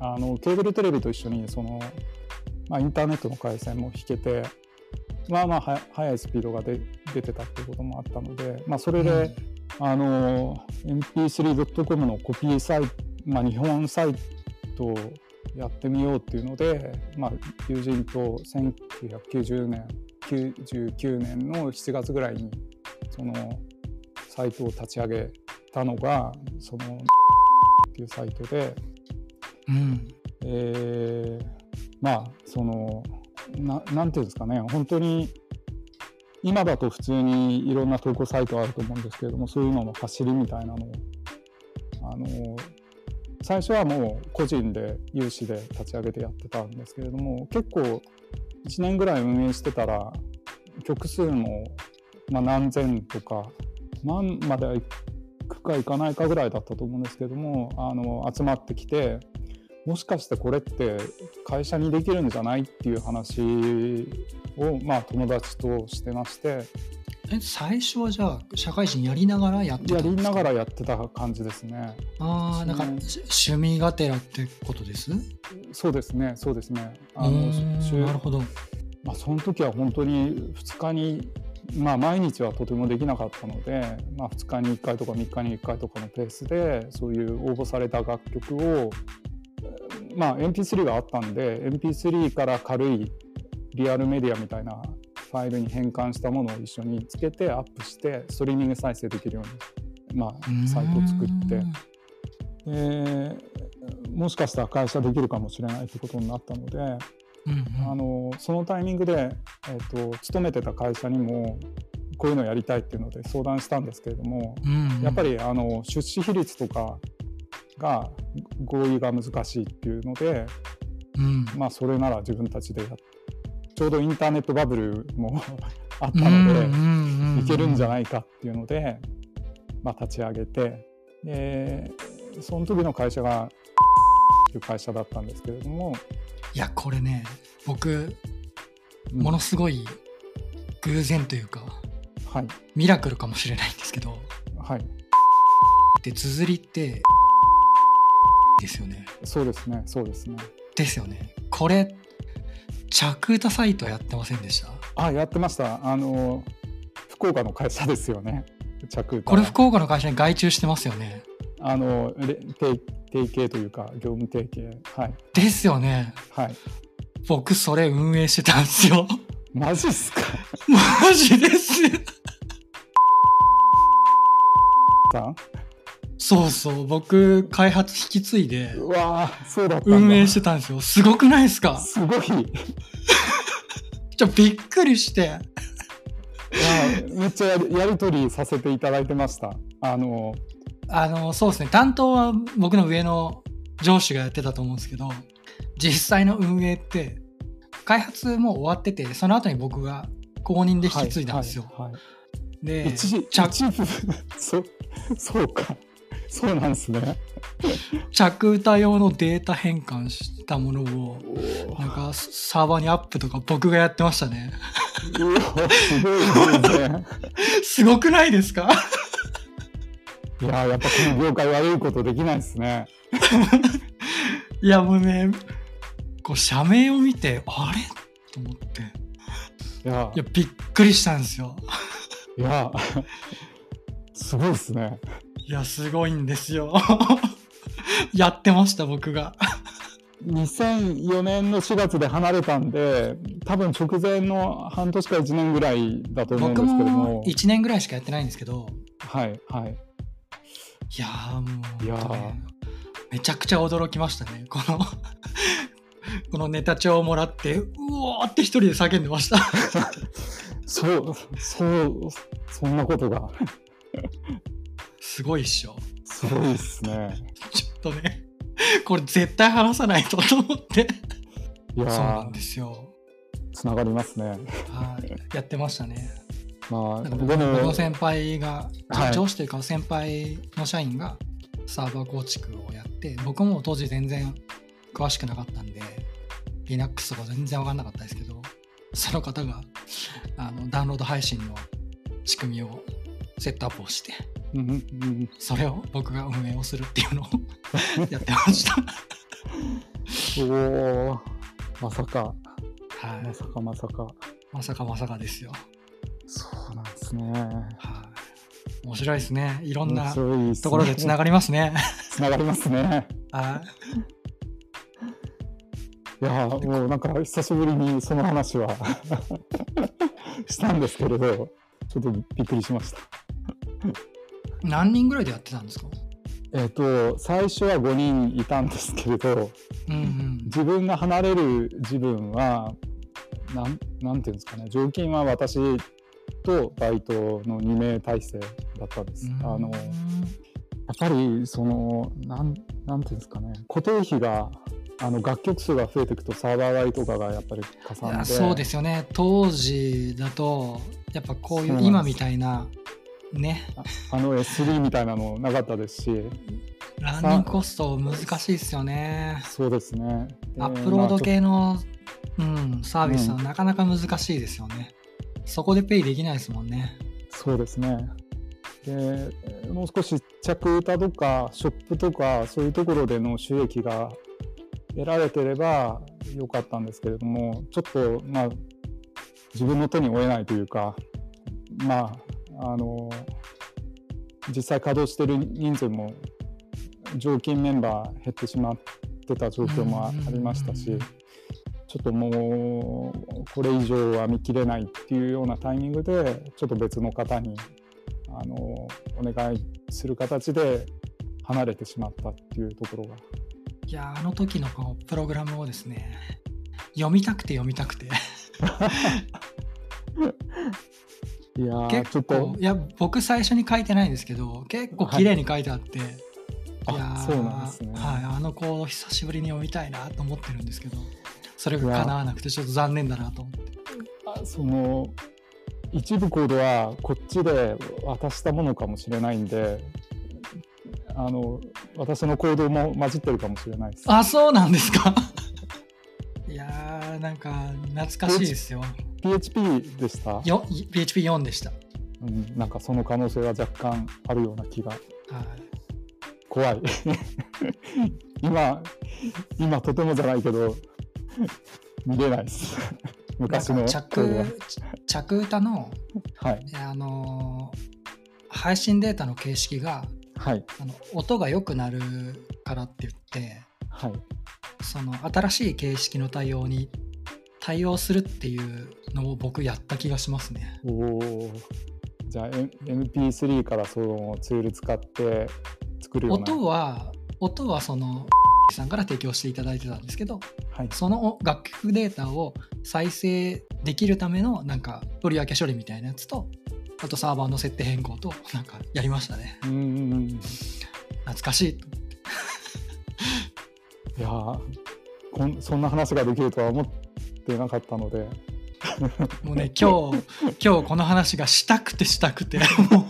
S2: あのケーブルテレビと一緒にその、まあ、インターネットの回線も引けてまあまあ速いスピードが出てたっていうこともあったので、まあ、それで、うん、あの mp3.com のコピーサイト、まあ、日本サイトをやってみようっていうので、まあ、友人と1990年99年の7月ぐらいにそのサイトを立ち上げたのがそのっていうサイトで、うん。えー、まあそのななんていうんですかね本当に今だと普通にいろんな投稿サイトあると思うんですけれどもそういうのの走りみたいなのをあの最初はもう個人で有志で立ち上げてやってたんですけれども結構1年ぐらい運営してたら曲数もまあ、何千とか何まで行くか行かないかぐらいだったと思うんですけれどもあの集まってきてもしかしてこれって会社にできるんじゃないっていう話を、まあ、友達としてまして。
S1: え最初はじゃあ社会人やりながらやってた
S2: やりながらやってた感じですね。
S1: ああなんか趣味がてらってことです？
S2: そうですねそうですね。
S1: あのなるほど。
S2: まあその時は本当に2日にまあ、毎日はとてもできなかったので、まあ、2日に1回とか3日に1回とかのペースでそういう応募された楽曲を、まあ、MP3 があったんで MP3 から軽いリアルメディアみたいなファイルに変換したものを一緒につけてアップしてストリーミング再生できるように、まあ、サイトを作って。でもしかしたら会社できるかもしれないということになったので。うんうん、あのそのタイミングで、えーと、勤めてた会社にもこういうのやりたいっていうので相談したんですけれども、うんうん、やっぱりあの出資比率とかが合意が難しいっていうので、うん、まあそれなら自分たちでやちょうどインターネットバブルも [laughs] あったので、いけるんじゃないかっていうので、まあ、立ち上げてでその時の会社がいう会社だったんですけれども。
S1: いやこれね僕
S2: うん。
S1: ものすごい偶然というか
S2: はい。
S1: ミラクルかもしれないんですけど。
S2: はい。
S1: で綴りってですよね。
S2: そうですね。そうですね。
S1: ですよね。これ着歌サイトやってませんでした？
S2: あやってました。あの福岡の会社ですよね。着歌
S1: これ福岡の会社に外注してますよね。
S2: あのれ提提携というか業務提携。はい。
S1: ですよね。
S2: はい。
S1: 僕それ運営してたんですよ。
S2: マジっすか？[laughs]
S1: マジです。
S2: さ [laughs] ん
S1: そうそう僕開発引き継いで
S2: うわーそうだ
S1: 運営してたんですよ。すごくないですか？
S2: すごい。
S1: ちょびっくりして。
S2: めっちゃやり取りさせていただいてました。あの
S1: あのそうですね。担当は僕の上の上司がやってたと思うんですけど実際の運営って開発もう終わっててその後に僕が公認で引き継いだんですよ、
S2: はいはいはい。
S1: で
S2: 一時
S1: 着
S2: そそうかそうなんですね。
S1: 着歌用のデータ変換したものをなんかサーバーにアップとか僕がやってましたね。
S2: すご
S1: くないですか？
S2: いややっぱこの業界悪いことできないですね。
S1: いやもうねこう社名を見てあれ？と思って。
S2: いや。
S1: いやびっくりしたんですよ。
S2: いやすごいですね。
S1: いやすごいんですよ。[laughs] やってました僕が。
S2: 2004年の4月で離れたんで多分直前の半年か1年ぐらいだと思うんで
S1: 僕
S2: すけども。
S1: も1年ぐらいしかやってないんですけど。
S2: はいはい。
S1: いやーもうねめちゃくちゃ驚きましたね。この [laughs] このネタ帳をもらってうおーって一人で叫んでました。[laughs]
S2: そうそうそんなことが [laughs]
S1: すごいっしょ。
S2: すごいですね。
S1: ちょっとね。これ絶対話さないとと思って。
S2: いや
S1: そうなん
S2: ー
S1: ですよ。
S2: つながりますね。
S1: はい。やってましたね。
S2: まあ
S1: 僕の先輩が、
S2: はい。
S1: 上司というか先輩の社員がサーバー構築をやって僕も当時全然詳しくなかったんで Linux とか全然分かんなかったですけどその方があのダウンロード配信の仕組みをセットアップをして
S2: うんうんうん
S1: それを僕が運営をするっていうのを [laughs] やってました。
S2: おおまさか。
S1: はい。
S2: まさかまさか。
S1: まさかまさかですよ。
S2: そうなんですね。
S1: はい。面白いですね。いろんなところでつながりますね。
S2: つながりますね。
S1: はい。
S2: いやーもうなんか久しぶりにその話は [laughs] したんですけれどちょっとびっくりしました
S1: 何人ぐらいでやってたんですか？
S2: えっ、と最初は5人いたんですけれど
S1: うんうん。
S2: 自分が離れる自分はなんなんていうんですかね常勤は私とバイトの2名体制だったんです。あのやっぱりそのなんなんていうんですかね固定費があの楽曲数が増えていくとサーバー代とかがやっぱりか
S1: い
S2: さんで
S1: やそうですよね。当時だとやっぱこういう今みたいなね。
S2: あの S3 みたいなのなかったですし。
S1: ランニングコスト難しいですよね。
S2: そうですね。で
S1: アップロード
S2: ま
S1: 系の、うん、サービスは
S2: うん。
S1: なかなか難しいですよね、そこでペイできないですもんね。
S2: あそうですね。でもう少し着歌とかショップとかそういうところでの収益が得られてればよかったんですけれどもちょっとまあ自分の手に負えないというかまああの実際稼働してる人数も常勤メンバー減ってしまってた状況もあありましたし
S1: うん
S2: ちょっともうこれ以上は見切れないっていうようなタイミングでちょっと別の方にあのお願いする形で離れてしまったっていうところが。
S1: いやあの時のこのプログラムをですね読みたくて読みたくて [laughs]
S2: いやー
S1: 結構いや僕最初に書いてないんですけど結構綺麗に書いてあって、い、
S2: あ
S1: やー
S2: そうなんですね。
S1: はい、あのコード久しぶりに読みたいなと思ってるんですけどそれが叶わなくてちょっと残念だなと思って。
S2: あその一部コードはこっちで渡したものかもしれないんであの私のコードも混じってるかもしれないです。
S1: あそうなんですか？いやーなんか懐かしいですよ。
S2: PHP でした、
S1: よ PHP4 でした。
S2: うん、なんかその可能性は若干あるような気が。
S1: はい。
S2: 怖い。今今とてもじゃないけど見れないです。昔の。
S1: 着着歌の、
S2: はい。
S1: あのー配信データの形式が
S2: はい。
S1: あの音が良くなるからって言って
S2: はい
S1: その新しい形式の対応に対応するっていうのを僕やった気がしますね。
S2: おおじゃあ M- MP3 からそのツール使って作るような。
S1: 音は音はそのさんから提供していただいてたんですけど
S2: はい。
S1: その楽曲データを再生できるためのなんか取り分け処理みたいなやつとあとサーバーの設定変更となんかやりましたね。
S2: うんうんうん。い
S1: 懐かしいと
S2: やーこんそんな話ができるとは思ってなかったので。
S1: もうね今日 [laughs] 今日この話がしたくてしたくてもう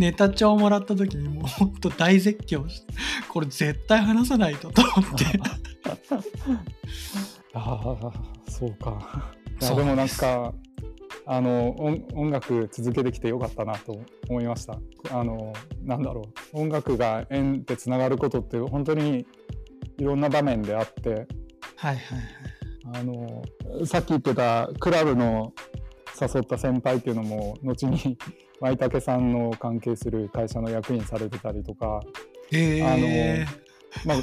S1: ネタ帳もらった時にもうほんと大絶叫してこれ絶対話さないとと思って。[laughs]
S2: ああそうか。いやでもなんかあの音音楽続けてきてよかったなと思いました。あのなんだろう。音楽が縁でつながることって本当にいろんな場面であって。
S1: はいはいはい。
S2: あのさっき言ってたクラブの誘った先輩っていうのも後に [laughs] 舞竹さんの関係する会社の役員されてたりとか、
S1: え
S2: まあ、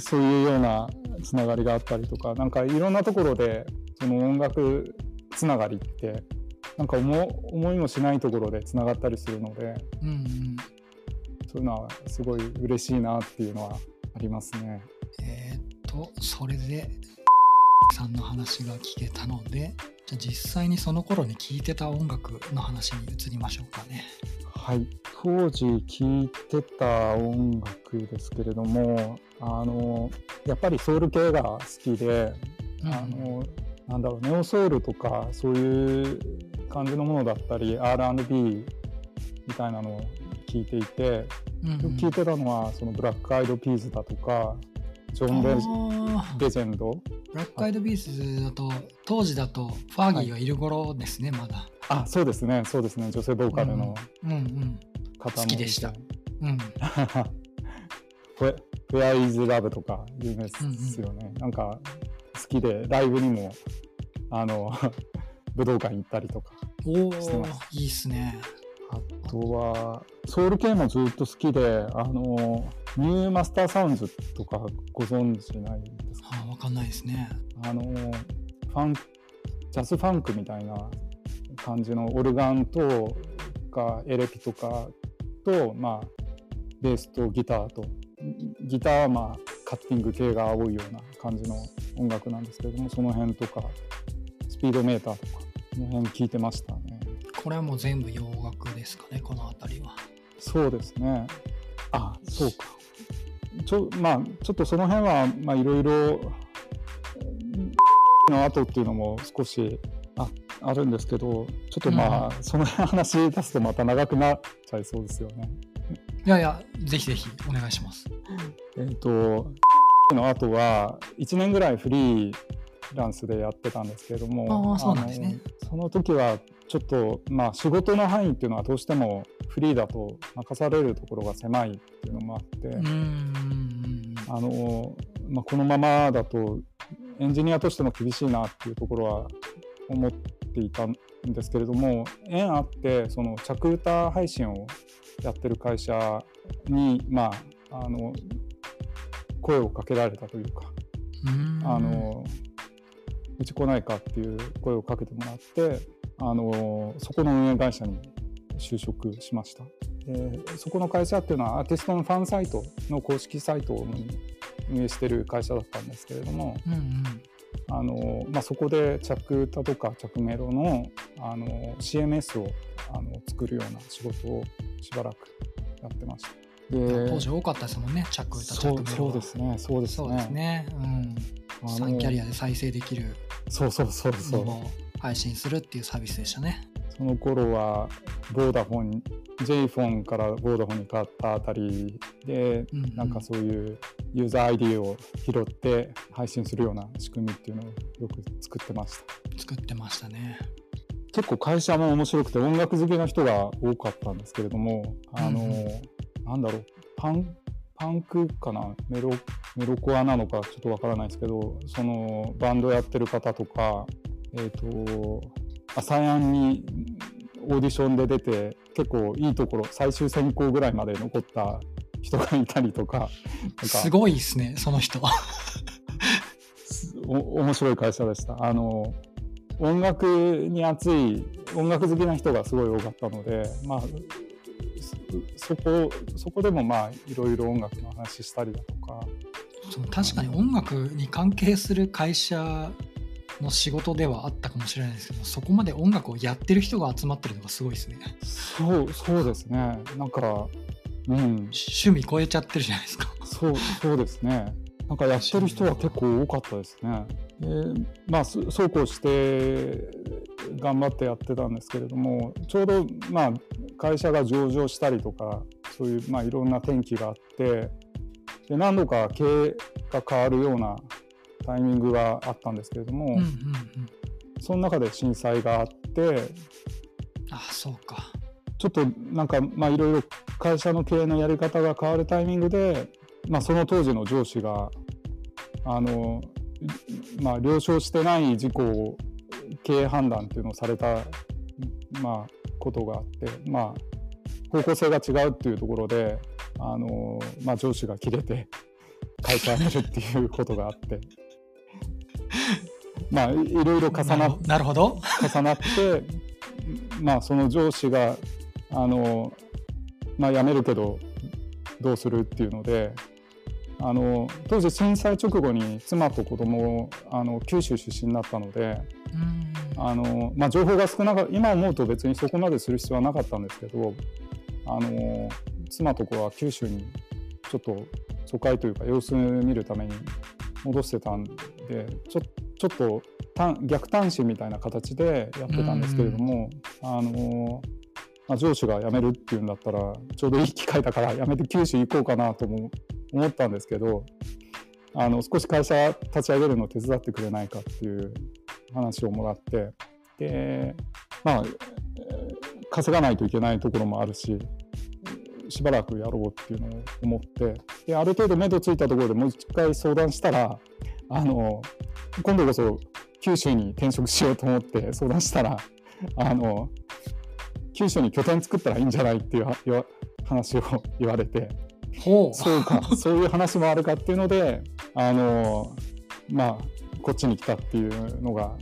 S2: そういうようなつながりがあったりとかなんかいろんなところでその音楽つながりってなんか思思いもしないところでつながったりするので
S1: ー、うんうん
S2: そういうのはすごい嬉しいなっていうのはありますね。
S1: えーっとそれでさんの話が聞けたのでじゃあ実際にその頃に聴いてた音楽の話に移りましょうかね。
S2: はい、当時聴いてた音楽ですけれどもあのやっぱりソウル系が好きで、
S1: うん
S2: あのなんだろうネオソウルとかそういう感じのものだったり R&B みたいなのを聴いていて
S1: うんうん。
S2: よく聴いてたのはそのブラックアイドピーズだとかジョン・レレジェンド。
S1: ブラックアイドビーズだと当時だとファーギーがいる頃ですね、まだ。
S2: あそうですね。そうですね。女性ボーカルの
S1: うんうん。
S2: 方も
S1: 好きでした。うん。[laughs]
S2: フェアイズラブとか有名ですよね、なんか好きでライブにもあの [laughs] 武道館行ったりとかしてます
S1: いいっすね。
S2: あとはソウル系もずっと好きであのニューマスターサウンズとかご存知ないですか？
S1: あーわかんないですね。
S2: あのファンジャズファンクみたいな感じのオルガンとかエレキとかと、まあ、ベースとギターとギターは、まあ、カッティング系が多いような感じの音楽なんですけれどもその辺とかスピードメーターとかその辺聞いてましたね
S1: これはもう全部洋楽ですかね、この辺りは。
S2: そうですねあそうかちょ,、まあ、ちょっとその辺はまあいろいろの後っていうのも少しああるんですけどちょっとまあ、その辺話し出すとまた長くなっちゃいそうですよね。
S1: いやいや、ぜひぜひお願いします。
S2: えっ、との後は1年ぐらいフリーランスでやってたんですけれども
S1: そうなんですね
S2: あのその時はちょっとまあ仕事の範囲っていうのはどうしてもフリーだと任されるところが狭いっていうのもあって。あのまあ、このままだとエンジニアとしても厳しいなっていうところは思っていたんですけれども縁あってその着歌配信をやってる会社に、まあ、あの声をかけられたというかあのうち来ないかっていう声をかけてもらってあのそこの運営会社に就職しました。でそこの会社っていうのはアーティストのファンサイトの公式サイトを運営してる会社だったんですけれども
S1: うんうん。
S2: あの、まあ、そこで着歌とか着メロのあの CMS をあの作るような仕事をしばらくやってました。で
S1: 当時多かったですもんね、着歌、着
S2: そう
S1: メロは
S2: そうですねそうです
S1: そうですね。うん。
S2: あの
S1: サンキャリアで再生できる
S2: そうそうそうそう。
S1: 配信するっていうサービスでしたね。
S2: その頃はボーダフォン J フォンからボーダフォンに変わったあたりで
S1: うんうん。
S2: なんかそういうユーザー ID を拾って配信するような仕組みっていうのをよく作ってました。
S1: 作ってましたね。
S2: 結構会社も面白くて音楽好きな人が多かったんですけれどもあの、うんうん、なんだろう。パンパンクかな？メロメロコアなのか？ちょっとわからないですけどそのバンドやってる方とかえっ、ー、と朝やんにオーディションで出て結構いいところ最終選考ぐらいまで残った人がいたりとか
S1: すごいですねその人。
S2: お面白い会社でした。あの音楽に熱い音楽好きな人がすごい多かったのでまあそこそこでもまあいろいろ音楽の話したりだとか
S1: そう確かに音楽に関係する会社の仕事ではあったかもしれないですけどそこまで音楽をやってる人が集まってるのがすごいですね
S2: そうそうですねなんか
S1: うん、趣味超えちゃってるじゃないですか。
S2: そうそうですね。なんかやってる人は結構多かったですね。でまあそうこうして頑張ってやってたんですけれどもちょうどまあ会社が上場したりとかそういうまあいろんな転機があってで何度か経営が変わるようなタイミングがあったんですけれども、うんうんうん、その中で震災があって
S1: あそうか
S2: ちょっとなんかまあいろいろ会社の経営のやり方が変わるタイミングで、まあ、その当時の上司があの、まあ、了承してない事項を経営判断っていうのをされた、まあ、ことがあって、まあ、方向性が違うっていうところであの、まあ、上司が切れて会社辞めるっていうことがあって。[laughs] まあ、いろいろ重な
S1: なるほど
S2: 重なって、まあ、その上司があの、まあ、辞めるけどどうするっていうのであの当時震災直後に妻と子供あの九州出身だったので、あのまあ、情報が少なかった今思うと別にそこまでする必要はなかったんですけどあの妻と子は九州にちょっと疎開というか様子見るために戻してたんでちょちょっと逆単身みたいな形でやってたんですけれども、あのまあ、上司が辞めるっていうんだったらちょうどいい機会だから辞めて九州行こうかなとも思ったんですけどあの少し会社立ち上げるのを手伝ってくれないかっていう話をもらってでまあ稼がないといけないところもあるししばらくやろうっていうのを思ってである程度目処ついたところでもう一回相談したらあの今度こそ九州に転職しようと思って相談したらあの九州に拠点作ったらいいんじゃないっていう話を言われて。
S1: ほ
S2: う。そうか。[laughs] そういう話もあるかっていうのであのまあこっちに来たっていうのが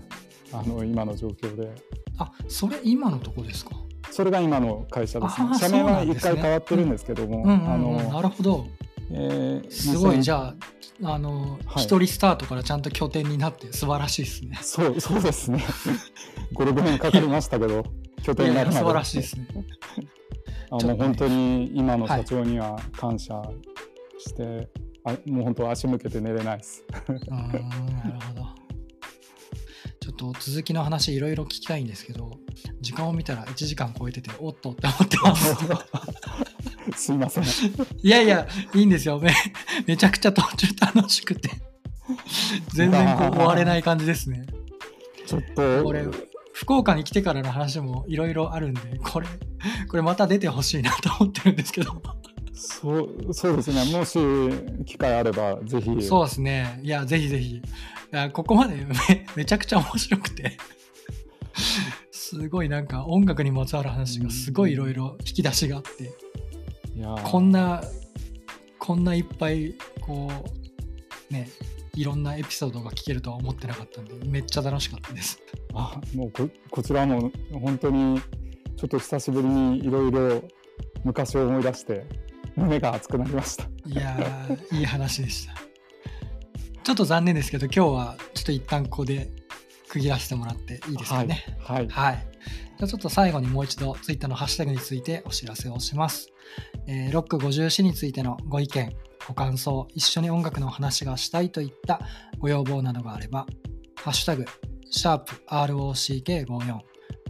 S2: あの今の状況で。
S1: あそれ今のとこですか？
S2: それが今の会社ですね。社名は一回変わってるんですけども、
S1: なるほど、えー、すごい。じゃああの、はい、一人スタートからちゃんと拠点になって素晴らしいですね。
S2: そうそうですね。[laughs] 56年かかりましたけど拠点になる
S1: 素晴らしいですね。[laughs]
S2: あもう本当に今の社長には感謝して、はい、あもう本当足向けて寝れないです。
S1: あなるほど。ちょっと続きの話いろいろ聞きたいんですけど、時間を見たら1時間超えてて、おっとって思ってます。[laughs]
S2: すいません。
S1: いやいや、いいんですよ。めめちゃくちゃ途中楽しくて、全然こう終われない感じですね。
S2: ちょっと。
S1: これ福岡に来てからの話もいろいろあるんで、これ、これまた出てほしいなと思ってるんですけど。
S2: そうそうですね、もし機会あれば、ぜひ。
S1: そうですね、いや、ぜひぜひ。いやここまでめ [laughs] めちゃくちゃ面白くてすごいなんか音楽にまつわる話がすごいいろいろ引き出しがあって、いやこんな、こんないっぱい、こう、ね、いろんなエピソードが聞けるとは思ってなかったんで、めっちゃ楽しかったです。
S2: あもうここちらも本当にちょっと久しぶりにいろいろ昔を思い出して胸が熱くなりました。
S1: いやいい話でした。ちょっと残念ですけど、今日はちょっと一旦ここで区切らせてもらっていいですかね。
S2: はい。はい、
S1: はい、じゃちょっと最後にもう一度、ツイッターのハッシュタグについてお知らせをします。えー、ロック54についてのご意見、ご感想、一緒に音楽の話がしたいといったご要望などがあれば、ハッシュタグ、シャープ ROCK54、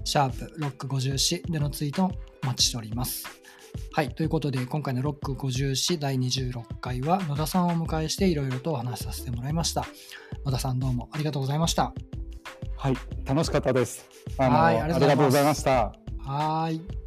S1: シャープロック54でのツイートをお待ちしております。はい、ということで今回のロック50詩第26回は野田さんをお迎えしていろいろとお話しさせてもらいました。野田さんどうもありがとうございました。
S2: はい、楽しかったです。
S1: はい
S2: ありがとうございました。
S1: はーい。